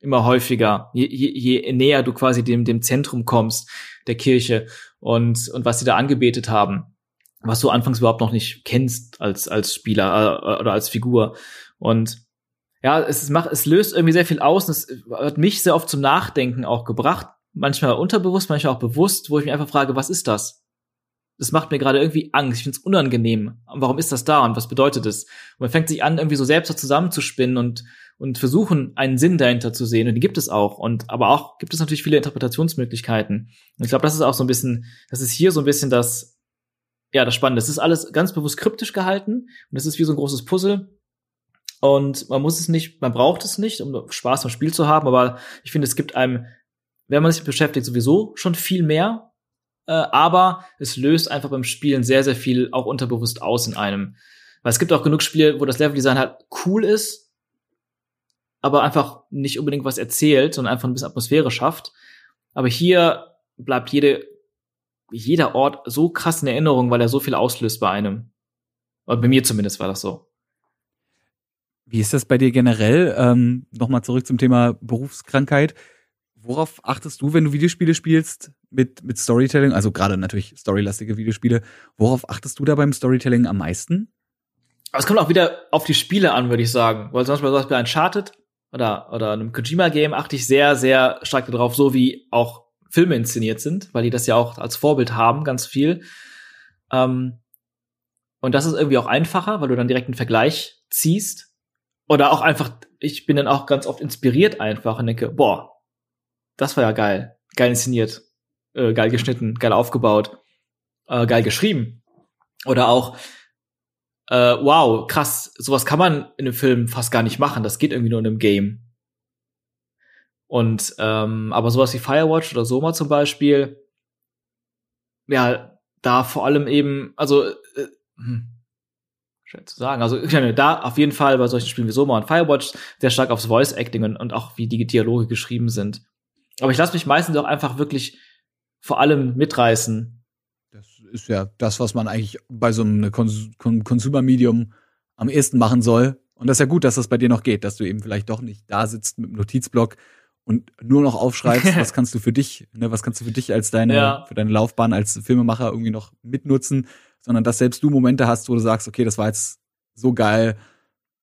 Immer häufiger, je, je, je näher du quasi dem, dem Zentrum kommst, der Kirche und, und was sie da angebetet haben, was du anfangs überhaupt noch nicht kennst als, als Spieler äh, oder als Figur. Und ja, es macht, es löst irgendwie sehr viel aus und es hat mich sehr oft zum Nachdenken auch gebracht. Manchmal unterbewusst, manchmal auch bewusst, wo ich mich einfach frage, was ist das? Das macht mir gerade irgendwie Angst. Ich finde es unangenehm. Warum ist das da und was bedeutet es? Und man fängt sich an, irgendwie so selbst zusammenzuspinnen und, und versuchen, einen Sinn dahinter zu sehen. Und die gibt es auch. Und, aber auch gibt es natürlich viele Interpretationsmöglichkeiten. Und ich glaube, das ist auch so ein bisschen, das ist hier so ein bisschen das, ja, das Spannende. Es ist alles ganz bewusst kryptisch gehalten. Und es ist wie so ein großes Puzzle. Und man muss es nicht, man braucht es nicht, um Spaß am Spiel zu haben. Aber ich finde, es gibt einem, wenn man sich beschäftigt, sowieso schon viel mehr äh, aber es löst einfach beim Spielen sehr, sehr viel auch unterbewusst aus in einem. Weil es gibt auch genug Spiele, wo das Leveldesign halt cool ist, aber einfach nicht unbedingt was erzählt, sondern einfach ein bisschen Atmosphäre schafft. Aber hier bleibt jede, jeder Ort so krass in Erinnerung, weil er so viel auslöst bei einem. Und bei mir zumindest war das so. Wie ist das bei dir generell? Ähm, Nochmal zurück zum Thema Berufskrankheit. Worauf achtest du, wenn du Videospiele spielst mit, mit Storytelling? Also gerade natürlich storylastige Videospiele. Worauf achtest du da beim Storytelling am meisten? Aber es kommt auch wieder auf die Spiele an, würde ich sagen. Weil zum Beispiel, zum Beispiel Uncharted oder, oder einem Kojima-Game achte ich sehr, sehr stark darauf, so wie auch Filme inszeniert sind, weil die das ja auch als Vorbild haben, ganz viel. Ähm, und das ist irgendwie auch einfacher, weil du dann direkt einen Vergleich ziehst. Oder auch einfach, ich bin dann auch ganz oft inspiriert einfach und denke, boah, das war ja geil. Geil inszeniert, äh, geil geschnitten, geil aufgebaut, äh, geil geschrieben. Oder auch, äh, wow, krass, sowas kann man in einem Film fast gar nicht machen. Das geht irgendwie nur in einem Game. Und ähm, aber sowas wie Firewatch oder Soma zum Beispiel, ja, da vor allem eben, also äh, hm, schön zu sagen. Also ich meine, da auf jeden Fall bei solchen Spielen wie Soma und Firewatch sehr stark aufs Voice Acting und, und auch wie die Dialoge geschrieben sind. Aber ich lasse mich meistens auch einfach wirklich vor allem mitreißen. Das ist ja das, was man eigentlich bei so einem Kons Consumer-Medium am ehesten machen soll. Und das ist ja gut, dass das bei dir noch geht, dass du eben vielleicht doch nicht da sitzt mit dem Notizblock und nur noch aufschreibst, was kannst du für dich, ne, was kannst du für dich als deine, ja. für deine Laufbahn als Filmemacher irgendwie noch mitnutzen, sondern dass selbst du Momente hast, wo du sagst, okay, das war jetzt so geil,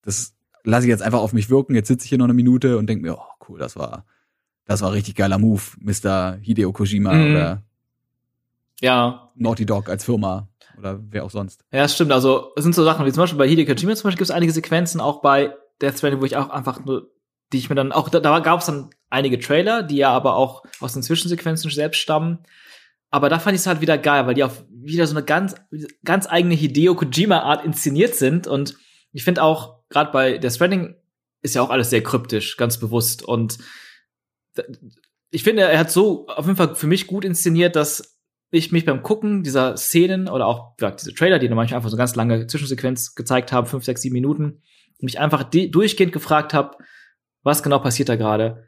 das lasse ich jetzt einfach auf mich wirken, jetzt sitze ich hier noch eine Minute und denke mir, oh cool, das war, das war richtig geiler Move, Mr. Hideo Kojima mhm. oder ja. Naughty Dog als Firma oder wer auch sonst. Ja, stimmt. Also es sind so Sachen wie zum Beispiel bei Hideo Kojima zum Beispiel gibt es einige Sequenzen auch bei Death Stranding, wo ich auch einfach nur, die ich mir dann auch, da, da gab es dann einige Trailer, die ja aber auch aus den Zwischensequenzen selbst stammen. Aber da fand ich es halt wieder geil, weil die auf wieder so eine ganz, ganz eigene Hideo Kojima-Art inszeniert sind. Und ich finde auch, gerade bei Death Stranding ist ja auch alles sehr kryptisch, ganz bewusst. Und ich finde, er hat so auf jeden Fall für mich gut inszeniert, dass ich mich beim Gucken dieser Szenen oder auch ja, diese Trailer, die manchmal einfach so ganz lange Zwischensequenz gezeigt haben, fünf, sechs, sieben Minuten, mich einfach durchgehend gefragt habe, was genau passiert da gerade?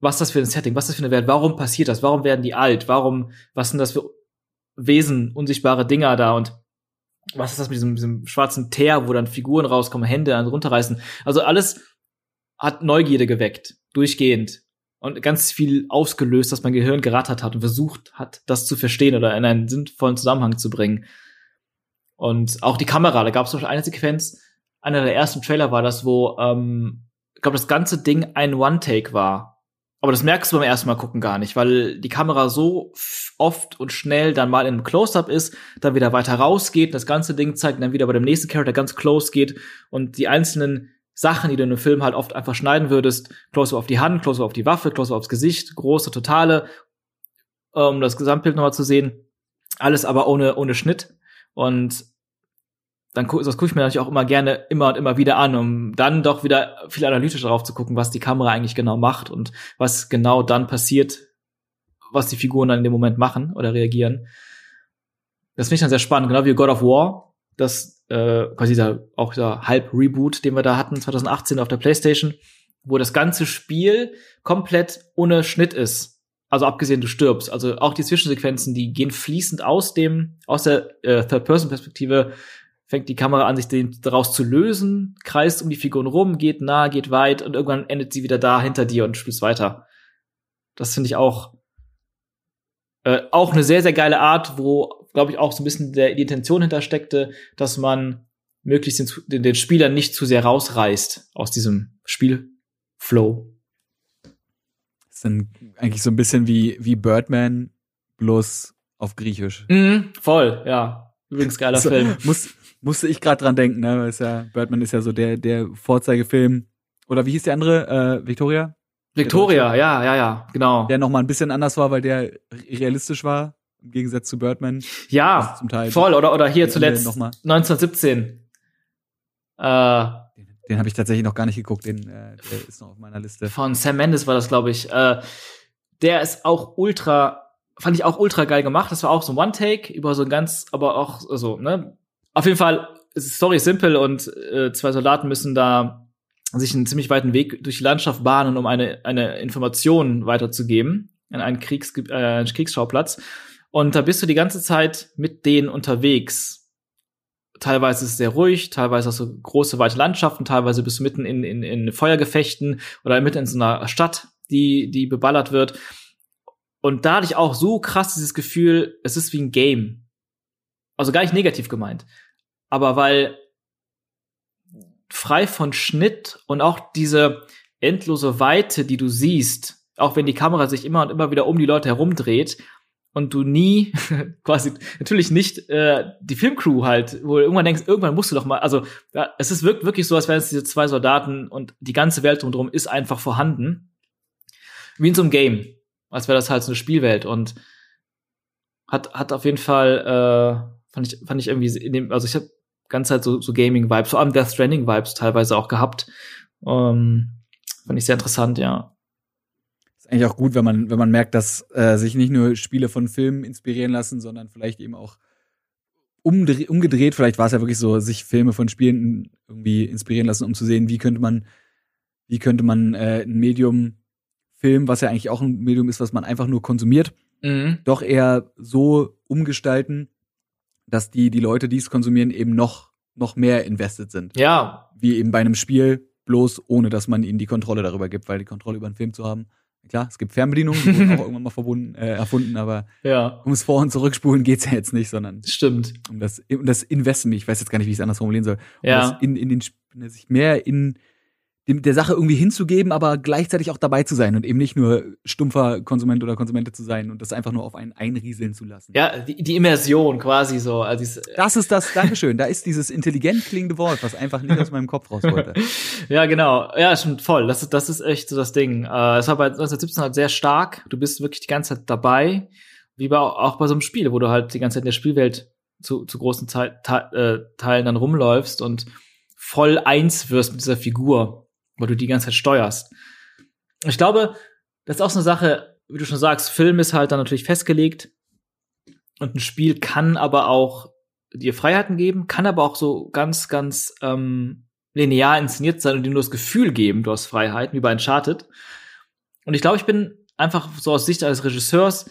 Was ist das für ein Setting? Was ist das für eine Welt? Warum passiert das? Warum werden die alt? Warum, was sind das für Wesen, unsichtbare Dinger da? Und was ist das mit diesem, diesem schwarzen Teer, wo dann Figuren rauskommen, Hände runterreißen? Also alles hat Neugierde geweckt, durchgehend und ganz viel ausgelöst, dass mein Gehirn gerattert hat und versucht hat, das zu verstehen oder in einen sinnvollen Zusammenhang zu bringen. Und auch die Kamera, da gab es zum Beispiel eine Sequenz, einer der ersten Trailer war das, wo, ähm, ich glaube, das ganze Ding ein One-Take war. Aber das merkst du beim ersten Mal gucken gar nicht, weil die Kamera so oft und schnell dann mal in einem Close-Up ist, dann wieder weiter rausgeht, das ganze Ding zeigt, dann wieder bei dem nächsten Charakter ganz close geht und die einzelnen Sachen, die du in einem Film halt oft einfach schneiden würdest. Close auf die Hand, close auf die Waffe, close aufs Gesicht, große, totale, um das Gesamtbild nochmal zu sehen. Alles aber ohne, ohne Schnitt. Und dann gu das gucke ich mir natürlich auch immer gerne immer und immer wieder an, um dann doch wieder viel analytischer darauf zu gucken, was die Kamera eigentlich genau macht und was genau dann passiert, was die Figuren dann in dem Moment machen oder reagieren. Das finde ich dann sehr spannend, genau wie God of War, das äh, quasi dieser, auch dieser Halb-Reboot, den wir da hatten, 2018 auf der Playstation, wo das ganze Spiel komplett ohne Schnitt ist. Also abgesehen, du stirbst. Also auch die Zwischensequenzen, die gehen fließend aus dem, aus der äh, Third-Person-Perspektive, fängt die Kamera an, sich den daraus zu lösen, kreist um die Figuren rum, geht nah, geht weit und irgendwann endet sie wieder da hinter dir und spielst weiter. Das finde ich auch äh, auch eine sehr, sehr geile Art, wo glaube ich, auch so ein bisschen der, die Intention hintersteckte, dass man möglichst den, den, Spieler nicht zu sehr rausreißt aus diesem Spielflow. Das ist dann eigentlich so ein bisschen wie, wie Birdman, bloß auf Griechisch. Mhm, voll, ja. Übrigens geiler so, Film. Muss, musste ich gerade dran denken, ne? Weil ist ja, Birdman ist ja so der, der Vorzeigefilm. Oder wie hieß die andere? Äh, Victoria? Victoria, ja, ja, ja, genau. Der noch mal ein bisschen anders war, weil der realistisch war im Gegensatz zu Birdman. Ja, voll. Oder, oder hier zuletzt 1917. Äh, den, habe ich tatsächlich noch gar nicht geguckt. Den, äh, der ist noch auf meiner Liste. Von Sam Mendes war das, glaube ich. Äh, der ist auch ultra, fand ich auch ultra geil gemacht. Das war auch so ein One-Take über so ein ganz, aber auch so, ne? Auf jeden Fall, Story ist simpel und äh, zwei Soldaten müssen da sich einen ziemlich weiten Weg durch die Landschaft bahnen, um eine, eine Information weiterzugeben an einen Kriegs, äh, Kriegsschauplatz. Und da bist du die ganze Zeit mit denen unterwegs. Teilweise ist es sehr ruhig, teilweise hast du große, weite Landschaften, teilweise bist du mitten in, in, in Feuergefechten oder mitten in so einer Stadt, die, die beballert wird. Und da hatte ich auch so krass dieses Gefühl, es ist wie ein Game. Also gar nicht negativ gemeint. Aber weil frei von Schnitt und auch diese endlose Weite, die du siehst, auch wenn die Kamera sich immer und immer wieder um die Leute herumdreht und du nie quasi natürlich nicht äh, die Filmcrew halt, wo du irgendwann denkst, irgendwann musst du doch mal, also ja, es ist wirklich, wirklich so, als wären es diese zwei Soldaten und die ganze Welt drumherum ist einfach vorhanden. Wie in so einem Game, als wäre das halt so eine Spielwelt und hat hat auf jeden Fall äh, fand ich fand ich irgendwie in dem, also ich habe ganze Zeit so, so Gaming-Vibes, vor allem Death Stranding-Vibes teilweise auch gehabt. Ähm, fand ich sehr interessant, ja. Ist eigentlich auch gut, wenn man, wenn man merkt, dass äh, sich nicht nur Spiele von Filmen inspirieren lassen, sondern vielleicht eben auch umgedreht, vielleicht war es ja wirklich so, sich Filme von Spielen irgendwie inspirieren lassen, um zu sehen, wie könnte man, wie könnte man äh, ein Medium Film, was ja eigentlich auch ein Medium ist, was man einfach nur konsumiert, mhm. doch eher so umgestalten, dass die, die Leute, die es konsumieren, eben noch, noch mehr invested sind. Ja. Wie eben bei einem Spiel, bloß ohne dass man ihnen die Kontrolle darüber gibt, weil die Kontrolle über einen Film zu haben. Klar, es gibt Fernbedienungen, die wurden auch irgendwann mal verbunden, äh, erfunden, aber ja. ums Vor- und Zurückspulen geht's ja jetzt nicht, sondern Stimmt. um das, um das Investment, ich weiß jetzt gar nicht, wie ich es anders formulieren soll, um Ja. das in, in den, sich mehr in dem, der Sache irgendwie hinzugeben, aber gleichzeitig auch dabei zu sein und eben nicht nur stumpfer Konsument oder Konsumente zu sein und das einfach nur auf einen einrieseln zu lassen. Ja, die, die Immersion quasi so. Also dieses, Das ist das, Dankeschön. Da ist dieses intelligent klingende Wort, was einfach nicht aus meinem Kopf raus wollte. ja, genau. Ja, stimmt, voll. Das ist, das ist echt so das Ding. Äh, es war bei 1917 halt sehr stark. Du bist wirklich die ganze Zeit dabei. Wie bei, auch bei so einem Spiel, wo du halt die ganze Zeit in der Spielwelt zu, zu großen Te Te äh, Teilen dann rumläufst und voll eins wirst mit dieser Figur, weil du die ganze Zeit steuerst. Ich glaube, das ist auch so eine Sache, wie du schon sagst, Film ist halt dann natürlich festgelegt und ein Spiel kann aber auch dir Freiheiten geben, kann aber auch so ganz, ganz ähm, linear inszeniert sein und dir nur das Gefühl geben, du hast Freiheiten, wie bei Uncharted. Und ich glaube, ich bin einfach so aus Sicht eines Regisseurs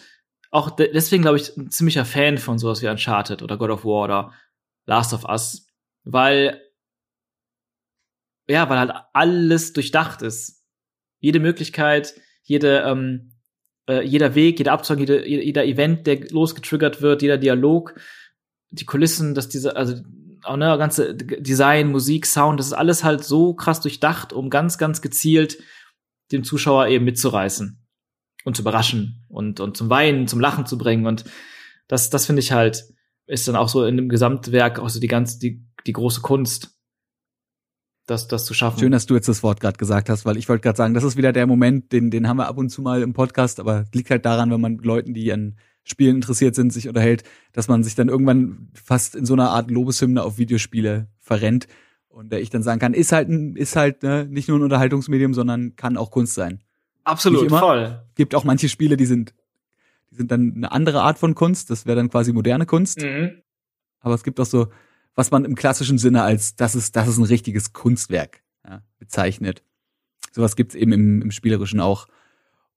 auch de deswegen, glaube ich, ein ziemlicher Fan von sowas wie Uncharted oder God of War oder Last of Us, weil ja, weil halt alles durchdacht ist. Jede Möglichkeit, jede, ähm, äh, jeder Weg, jeder Abzug, jede, jeder Event, der losgetriggert wird, jeder Dialog, die Kulissen, dass diese, also auch ne, ganze Design, Musik, Sound, das ist alles halt so krass durchdacht, um ganz, ganz gezielt den Zuschauer eben mitzureißen und zu überraschen und, und zum Weinen, zum Lachen zu bringen. Und das, das finde ich halt, ist dann auch so in dem Gesamtwerk auch so die ganze, die, die große Kunst, das, das zu schaffen. Schön, dass du jetzt das Wort gerade gesagt hast, weil ich wollte gerade sagen, das ist wieder der Moment, den, den haben wir ab und zu mal im Podcast, aber liegt halt daran, wenn man Leuten, die an Spielen interessiert sind, sich unterhält, dass man sich dann irgendwann fast in so einer Art Lobeshymne auf Videospiele verrennt und äh, ich dann sagen kann, ist halt ein, ist halt ne, nicht nur ein Unterhaltungsmedium, sondern kann auch Kunst sein. Absolut, voll. Gibt auch manche Spiele, die sind, die sind dann eine andere Art von Kunst, das wäre dann quasi moderne Kunst. Mhm. Aber es gibt auch so, was man im klassischen Sinne als das ist, das ist ein richtiges Kunstwerk ja, bezeichnet. Sowas gibt's eben im, im Spielerischen auch.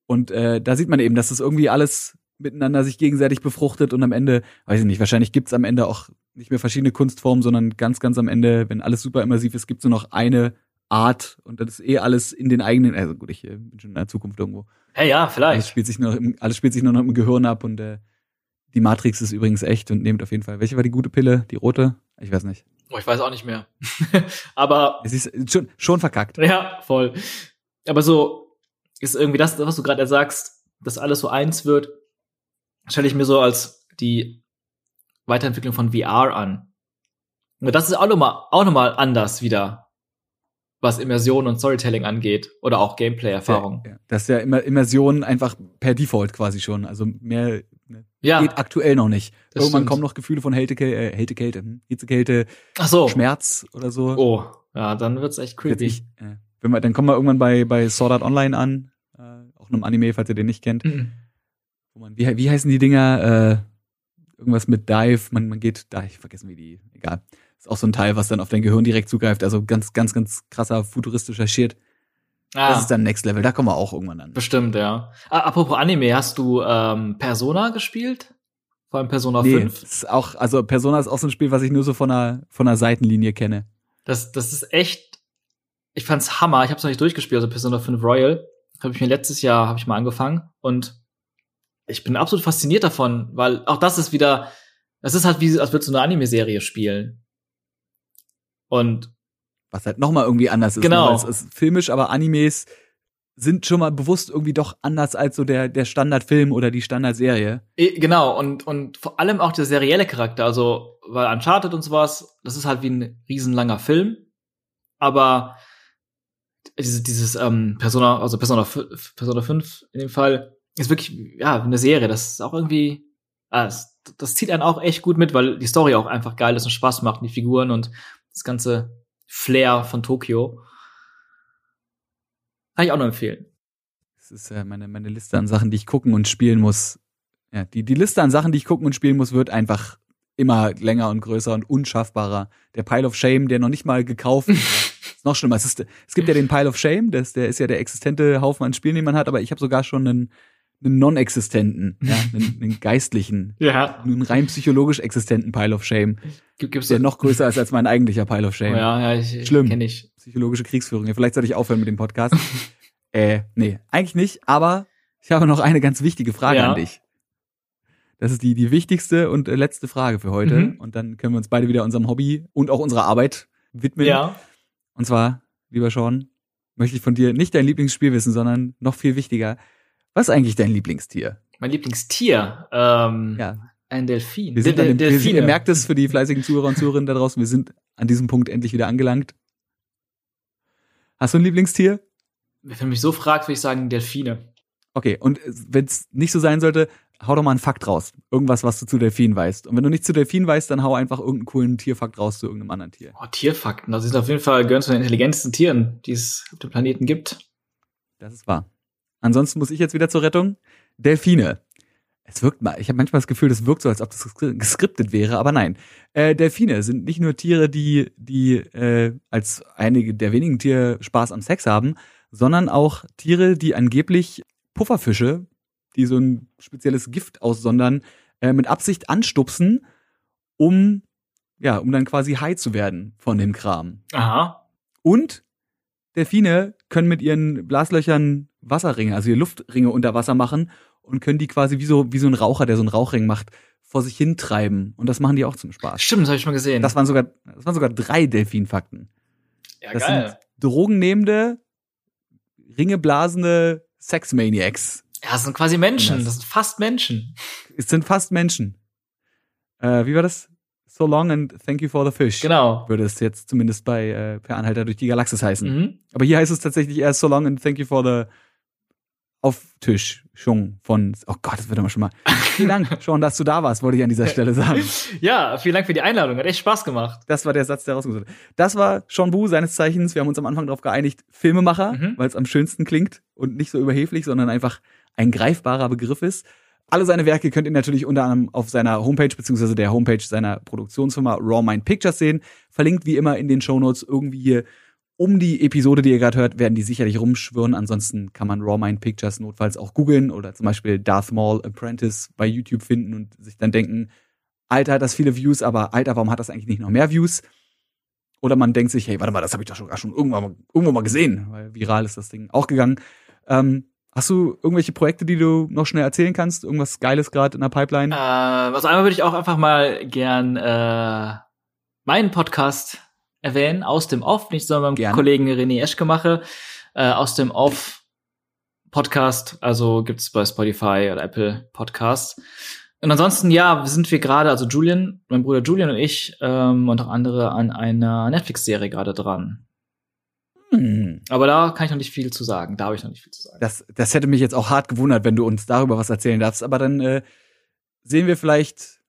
Und äh, da sieht man eben, dass das irgendwie alles miteinander sich gegenseitig befruchtet und am Ende, weiß ich nicht, wahrscheinlich gibt's am Ende auch nicht mehr verschiedene Kunstformen, sondern ganz, ganz am Ende, wenn alles super immersiv ist, gibt's nur noch eine Art und das ist eh alles in den eigenen, also gut, ich äh, bin schon in der Zukunft irgendwo. Hey, ja, Alles vielleicht. spielt sich nur alles spielt sich nur noch im Gehirn ab und äh, die Matrix ist übrigens echt und nehmt auf jeden Fall. Welche war die gute Pille? Die rote? Ich weiß nicht. Oh, ich weiß auch nicht mehr. Aber Es ist schon, schon verkackt. ja, voll. Aber so ist irgendwie das, was du gerade sagst, dass alles so eins wird, stelle ich mir so als die Weiterentwicklung von VR an. Und das ist auch nochmal auch noch mal anders wieder, was Immersion und Storytelling angeht oder auch Gameplay-Erfahrung. Ja, das ist ja immer Immersion einfach per Default quasi schon. Also mehr ne, Ja, geht aktuell noch nicht. Das Irgendwann stimmt. kommen noch Gefühle von Hältekälte, äh, Hältekälte, hm, Hitzekälte, ach so. Schmerz oder so. Oh, ja, dann wird's echt creepy. nicht, äh, wenn wir, dann kommen wir irgendwann bei, bei Sword Art Online an, äh, auch einem Anime, falls ihr den nicht kennt. Mhm. Wo man, wie, wie heißen die Dinger? Äh, irgendwas mit Dive, man, man geht, da, ich vergessen wie die, egal. Ist auch so ein Teil, was dann auf dein Gehirn direkt zugreift. Also ganz, ganz, ganz krasser futuristischer Shit. Ah, Das ist dann Next Level. Da kommen wir auch irgendwann an. bestimmt, ja. Apropos Anime, hast du ähm, Persona gespielt? Vor allem Persona Nee, 5? ist auch, also Persona ist auch so ein Spiel, was ich nur so von einer, von einer Seitenlinie kenne. Das, das ist echt, ich fand's Hammer. Ich hab's noch nicht durchgespielt, also Persona 5 Royal. Habe ich mir letztes Jahr, habe ich mal angefangen und ich bin absolut fasziniert davon, weil auch das ist wieder, das ist halt wie, als würdest du eine Anime-Serie spielen. Und Was halt nochmal irgendwie anders ist. Genau. Ne? Weil Es ist filmisch, aber Animes sind schon mal bewusst irgendwie doch anders als so der, der Standardfilm oder die Standardserie. genau, und, und vor allem auch der serielle Charakter, also, weil Uncharted und sowas, das ist halt wie ein riesenlanger Film, aber dieses, dieses ähm, Persona, also Persona, 5, Persona 5 in dem Fall, ist wirklich, ja, eine Serie. Das ist auch irgendwie, ah, das, das zieht einen auch echt gut mit, weil die Story auch einfach geil ist und Spaß macht, die Figuren und das ganze Flair von Tokio. Kann ich auch nur empfehlen. Das ist äh, meine, meine Liste an Sachen, die ich gucken und spielen muss. Ja, die, die Liste an Sachen, die ich gucken und spielen muss, wird einfach immer länger und größer und unschaffbarer. Der Pile of Shame, der noch nicht mal gekauft ist, ist noch schlimmer. Es, ist, es gibt ja den Pile of Shame, das, der ist ja der existente Haufen an Spielen, den man hat, aber ich habe sogar schon einen, einen non-existenten, ja, einen, einen geistlichen, Ja. einen rein psychologisch existenten Pile of Shame, Gibt, gibt's der noch größer ist als mein eigentlicher Pile of Oh, Shame. ja, ja, ich, Schlimm. kenne ich. Psychologische Kriegsführung. Ja, vielleicht sollte ich aufhören mit dem Podcast. äh, nee, eigentlich nicht, aber ich habe noch eine ganz wichtige Frage Ja. an dich. Das ist die, die wichtigste und äh, letzte Frage für heute. Mhm. Und dann können wir uns beide wieder unserem Hobby und auch unserer Arbeit widmen. Ja. Und zwar, lieber Sean, möchte ich von dir nicht dein Lieblingsspiel wissen, sondern noch viel wichtiger. Was ist eigentlich dein Lieblingstier? Mein Lieblingstier, ähm, Ja, ein Delfin. wir sind an dem, wir Delfine. ihr merkt es für die fleißigen Zuhörer und Zuhörerinnen da draußen, wir sind an diesem Punkt endlich wieder angelangt. Hast du ein Lieblingstier? Wenn du mich so fragst, würde ich sagen Delfine. Okay, und wenn es nicht so sein sollte, hau doch mal einen Fakt raus. Irgendwas, was du zu Delfinen weißt. Und wenn du nicht zu Delfinen weißt, dann hau einfach irgendeinen coolen Tierfakt raus zu irgendeinem anderen Tier. Oh, Tierfakten. Das sind auf jeden Fall gehören zu den intelligentesten Tieren, die es auf dem Planeten gibt. Das ist wahr. Ansonsten muss ich jetzt wieder zur Rettung. Delfine. Es wirkt mal, ich habe manchmal das Gefühl, das wirkt so, als ob das ges- geskriptet wäre, aber nein. Äh, Delfine sind nicht nur Tiere, die, die äh, als einige der wenigen Tiere Spaß am Sex haben, sondern auch Tiere, die angeblich Pufferfische, die so ein spezielles Gift aussondern, äh, mit Absicht anstupsen, um ja, um dann quasi high zu werden von dem Kram. Aha. Und Delfine können mit ihren Blaslöchern Wasserringe, also ihre Luftringe unter Wasser machen und können die quasi wie so, wie so ein Raucher, der so einen Rauchring macht, vor sich hintreiben. Und das machen die auch zum Spaß. Stimmt, das habe ich schon mal gesehen. Das waren sogar, das waren sogar drei Delfinfakten. ja, Das geil. sind drogennehmende, ringeblasende Sexmaniacs. Ja, das sind quasi Menschen. Das- Das sind fast Menschen. Es sind fast Menschen. Äh, wie war das? So long and thank you for the fish. Genau. Würde es jetzt zumindest bei äh, Per Anhalter durch die Galaxis heißen. Mhm. Aber hier heißt es tatsächlich erst so long and thank you for the Auftischung von, oh Gott, das wird immer schon mal. Vielen Dank, Sean, dass du da warst, wollte ich an dieser Stelle sagen. Ja, vielen Dank für die Einladung. Hat echt Spaß gemacht. Das war der Satz, der rausgesucht wurde. Das war Sean Bu, seines Zeichens. Wir haben uns am Anfang darauf geeinigt, Filmemacher, Mhm. weil es am schönsten klingt und nicht so überheblich, sondern einfach ein greifbarer Begriff ist. Alle seine Werke könnt ihr natürlich unter anderem auf seiner Homepage beziehungsweise der Homepage seiner Produktionsfirma Raw Mind Pictures sehen. Verlinkt wie immer in den Shownotes irgendwie hier um die Episode, die ihr gerade hört, werden die sicherlich rumschwirren. Ansonsten kann man Raw Mind Pictures notfalls auch googeln oder zum Beispiel Darth Maul Apprentice bei YouTube finden und sich dann denken, Alter, hat das viele Views, aber Alter, warum hat das eigentlich nicht noch mehr Views? Oder man denkt sich, hey, warte mal, das habe ich doch sogar schon irgendwann mal, irgendwo mal gesehen, weil viral ist das Ding auch gegangen. Ähm, hast du irgendwelche Projekte, die du noch schnell erzählen kannst? Irgendwas Geiles gerade in der Pipeline? Äh, also einmal würde ich auch einfach mal gern äh, meinen Podcast erwähnen, aus dem Off, mit meinem Gerne. Kollegen René Eschke mache. Äh, aus dem Off Podcast, also gibt's bei Spotify oder Apple Podcast. Und ansonsten, ja, sind wir gerade, also Julian, mein Bruder Julian und ich ähm, und auch andere an einer Netflix-Serie gerade dran. Hm. Aber da kann ich noch nicht viel zu sagen. Da habe ich noch nicht viel zu sagen. Das, das hätte mich jetzt auch hart gewundert, wenn du uns darüber was erzählen darfst. Aber dann äh, sehen wir vielleicht,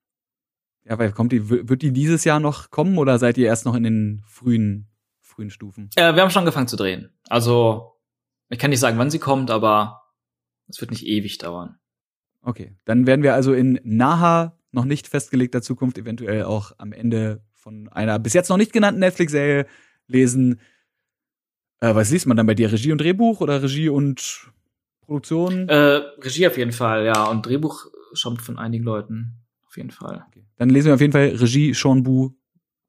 ja, weil kommt die, wird die dieses Jahr noch kommen oder seid ihr erst noch in den frühen, frühen Stufen? Äh, wir haben schon angefangen zu drehen. Also, ich kann nicht sagen, wann sie kommt, aber es wird nicht ewig dauern. Okay, dann werden wir also in naher, noch nicht festgelegter Zukunft, eventuell auch am Ende von einer bis jetzt noch nicht genannten Netflix-Serie lesen. Äh, was liest man dann bei dir? Regie und Drehbuch oder Regie und Produktion? Äh, Regie auf jeden Fall, ja. Und Drehbuch stammt von einigen Leuten. Auf jeden Fall. Okay. Dann lesen wir auf jeden Fall Regie Sean Bu,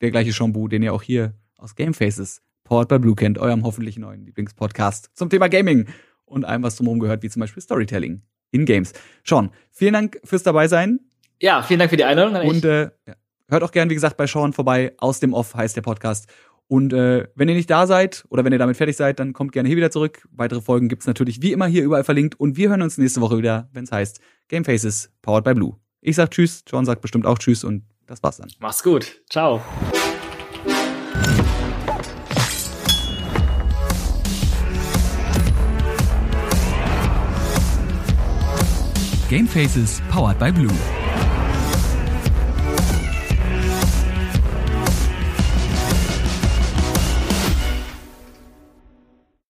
der gleiche Sean Bu, den ihr auch hier aus Game Faces, Powered by Blue kennt, eurem hoffentlich neuen Lieblingspodcast zum Thema Gaming und allem, was drumherum gehört, wie zum Beispiel Storytelling in Games. Sean, vielen Dank fürs dabei sein. Ja, vielen Dank für die Einladung. Und äh, hört auch gern, wie gesagt, bei Sean vorbei. Aus dem Off heißt der Podcast. Und äh, wenn ihr nicht da seid oder wenn ihr damit fertig seid, dann kommt gerne hier wieder zurück. Weitere Folgen gibt's natürlich wie immer hier überall verlinkt. Und wir hören uns nächste Woche wieder, wenn es heißt Game Faces, powered by Blue. Ich sag Tschüss, Sean sagt bestimmt auch Tschüss und das war's dann. Mach's gut. Ciao. Game Faces, powered by Blue.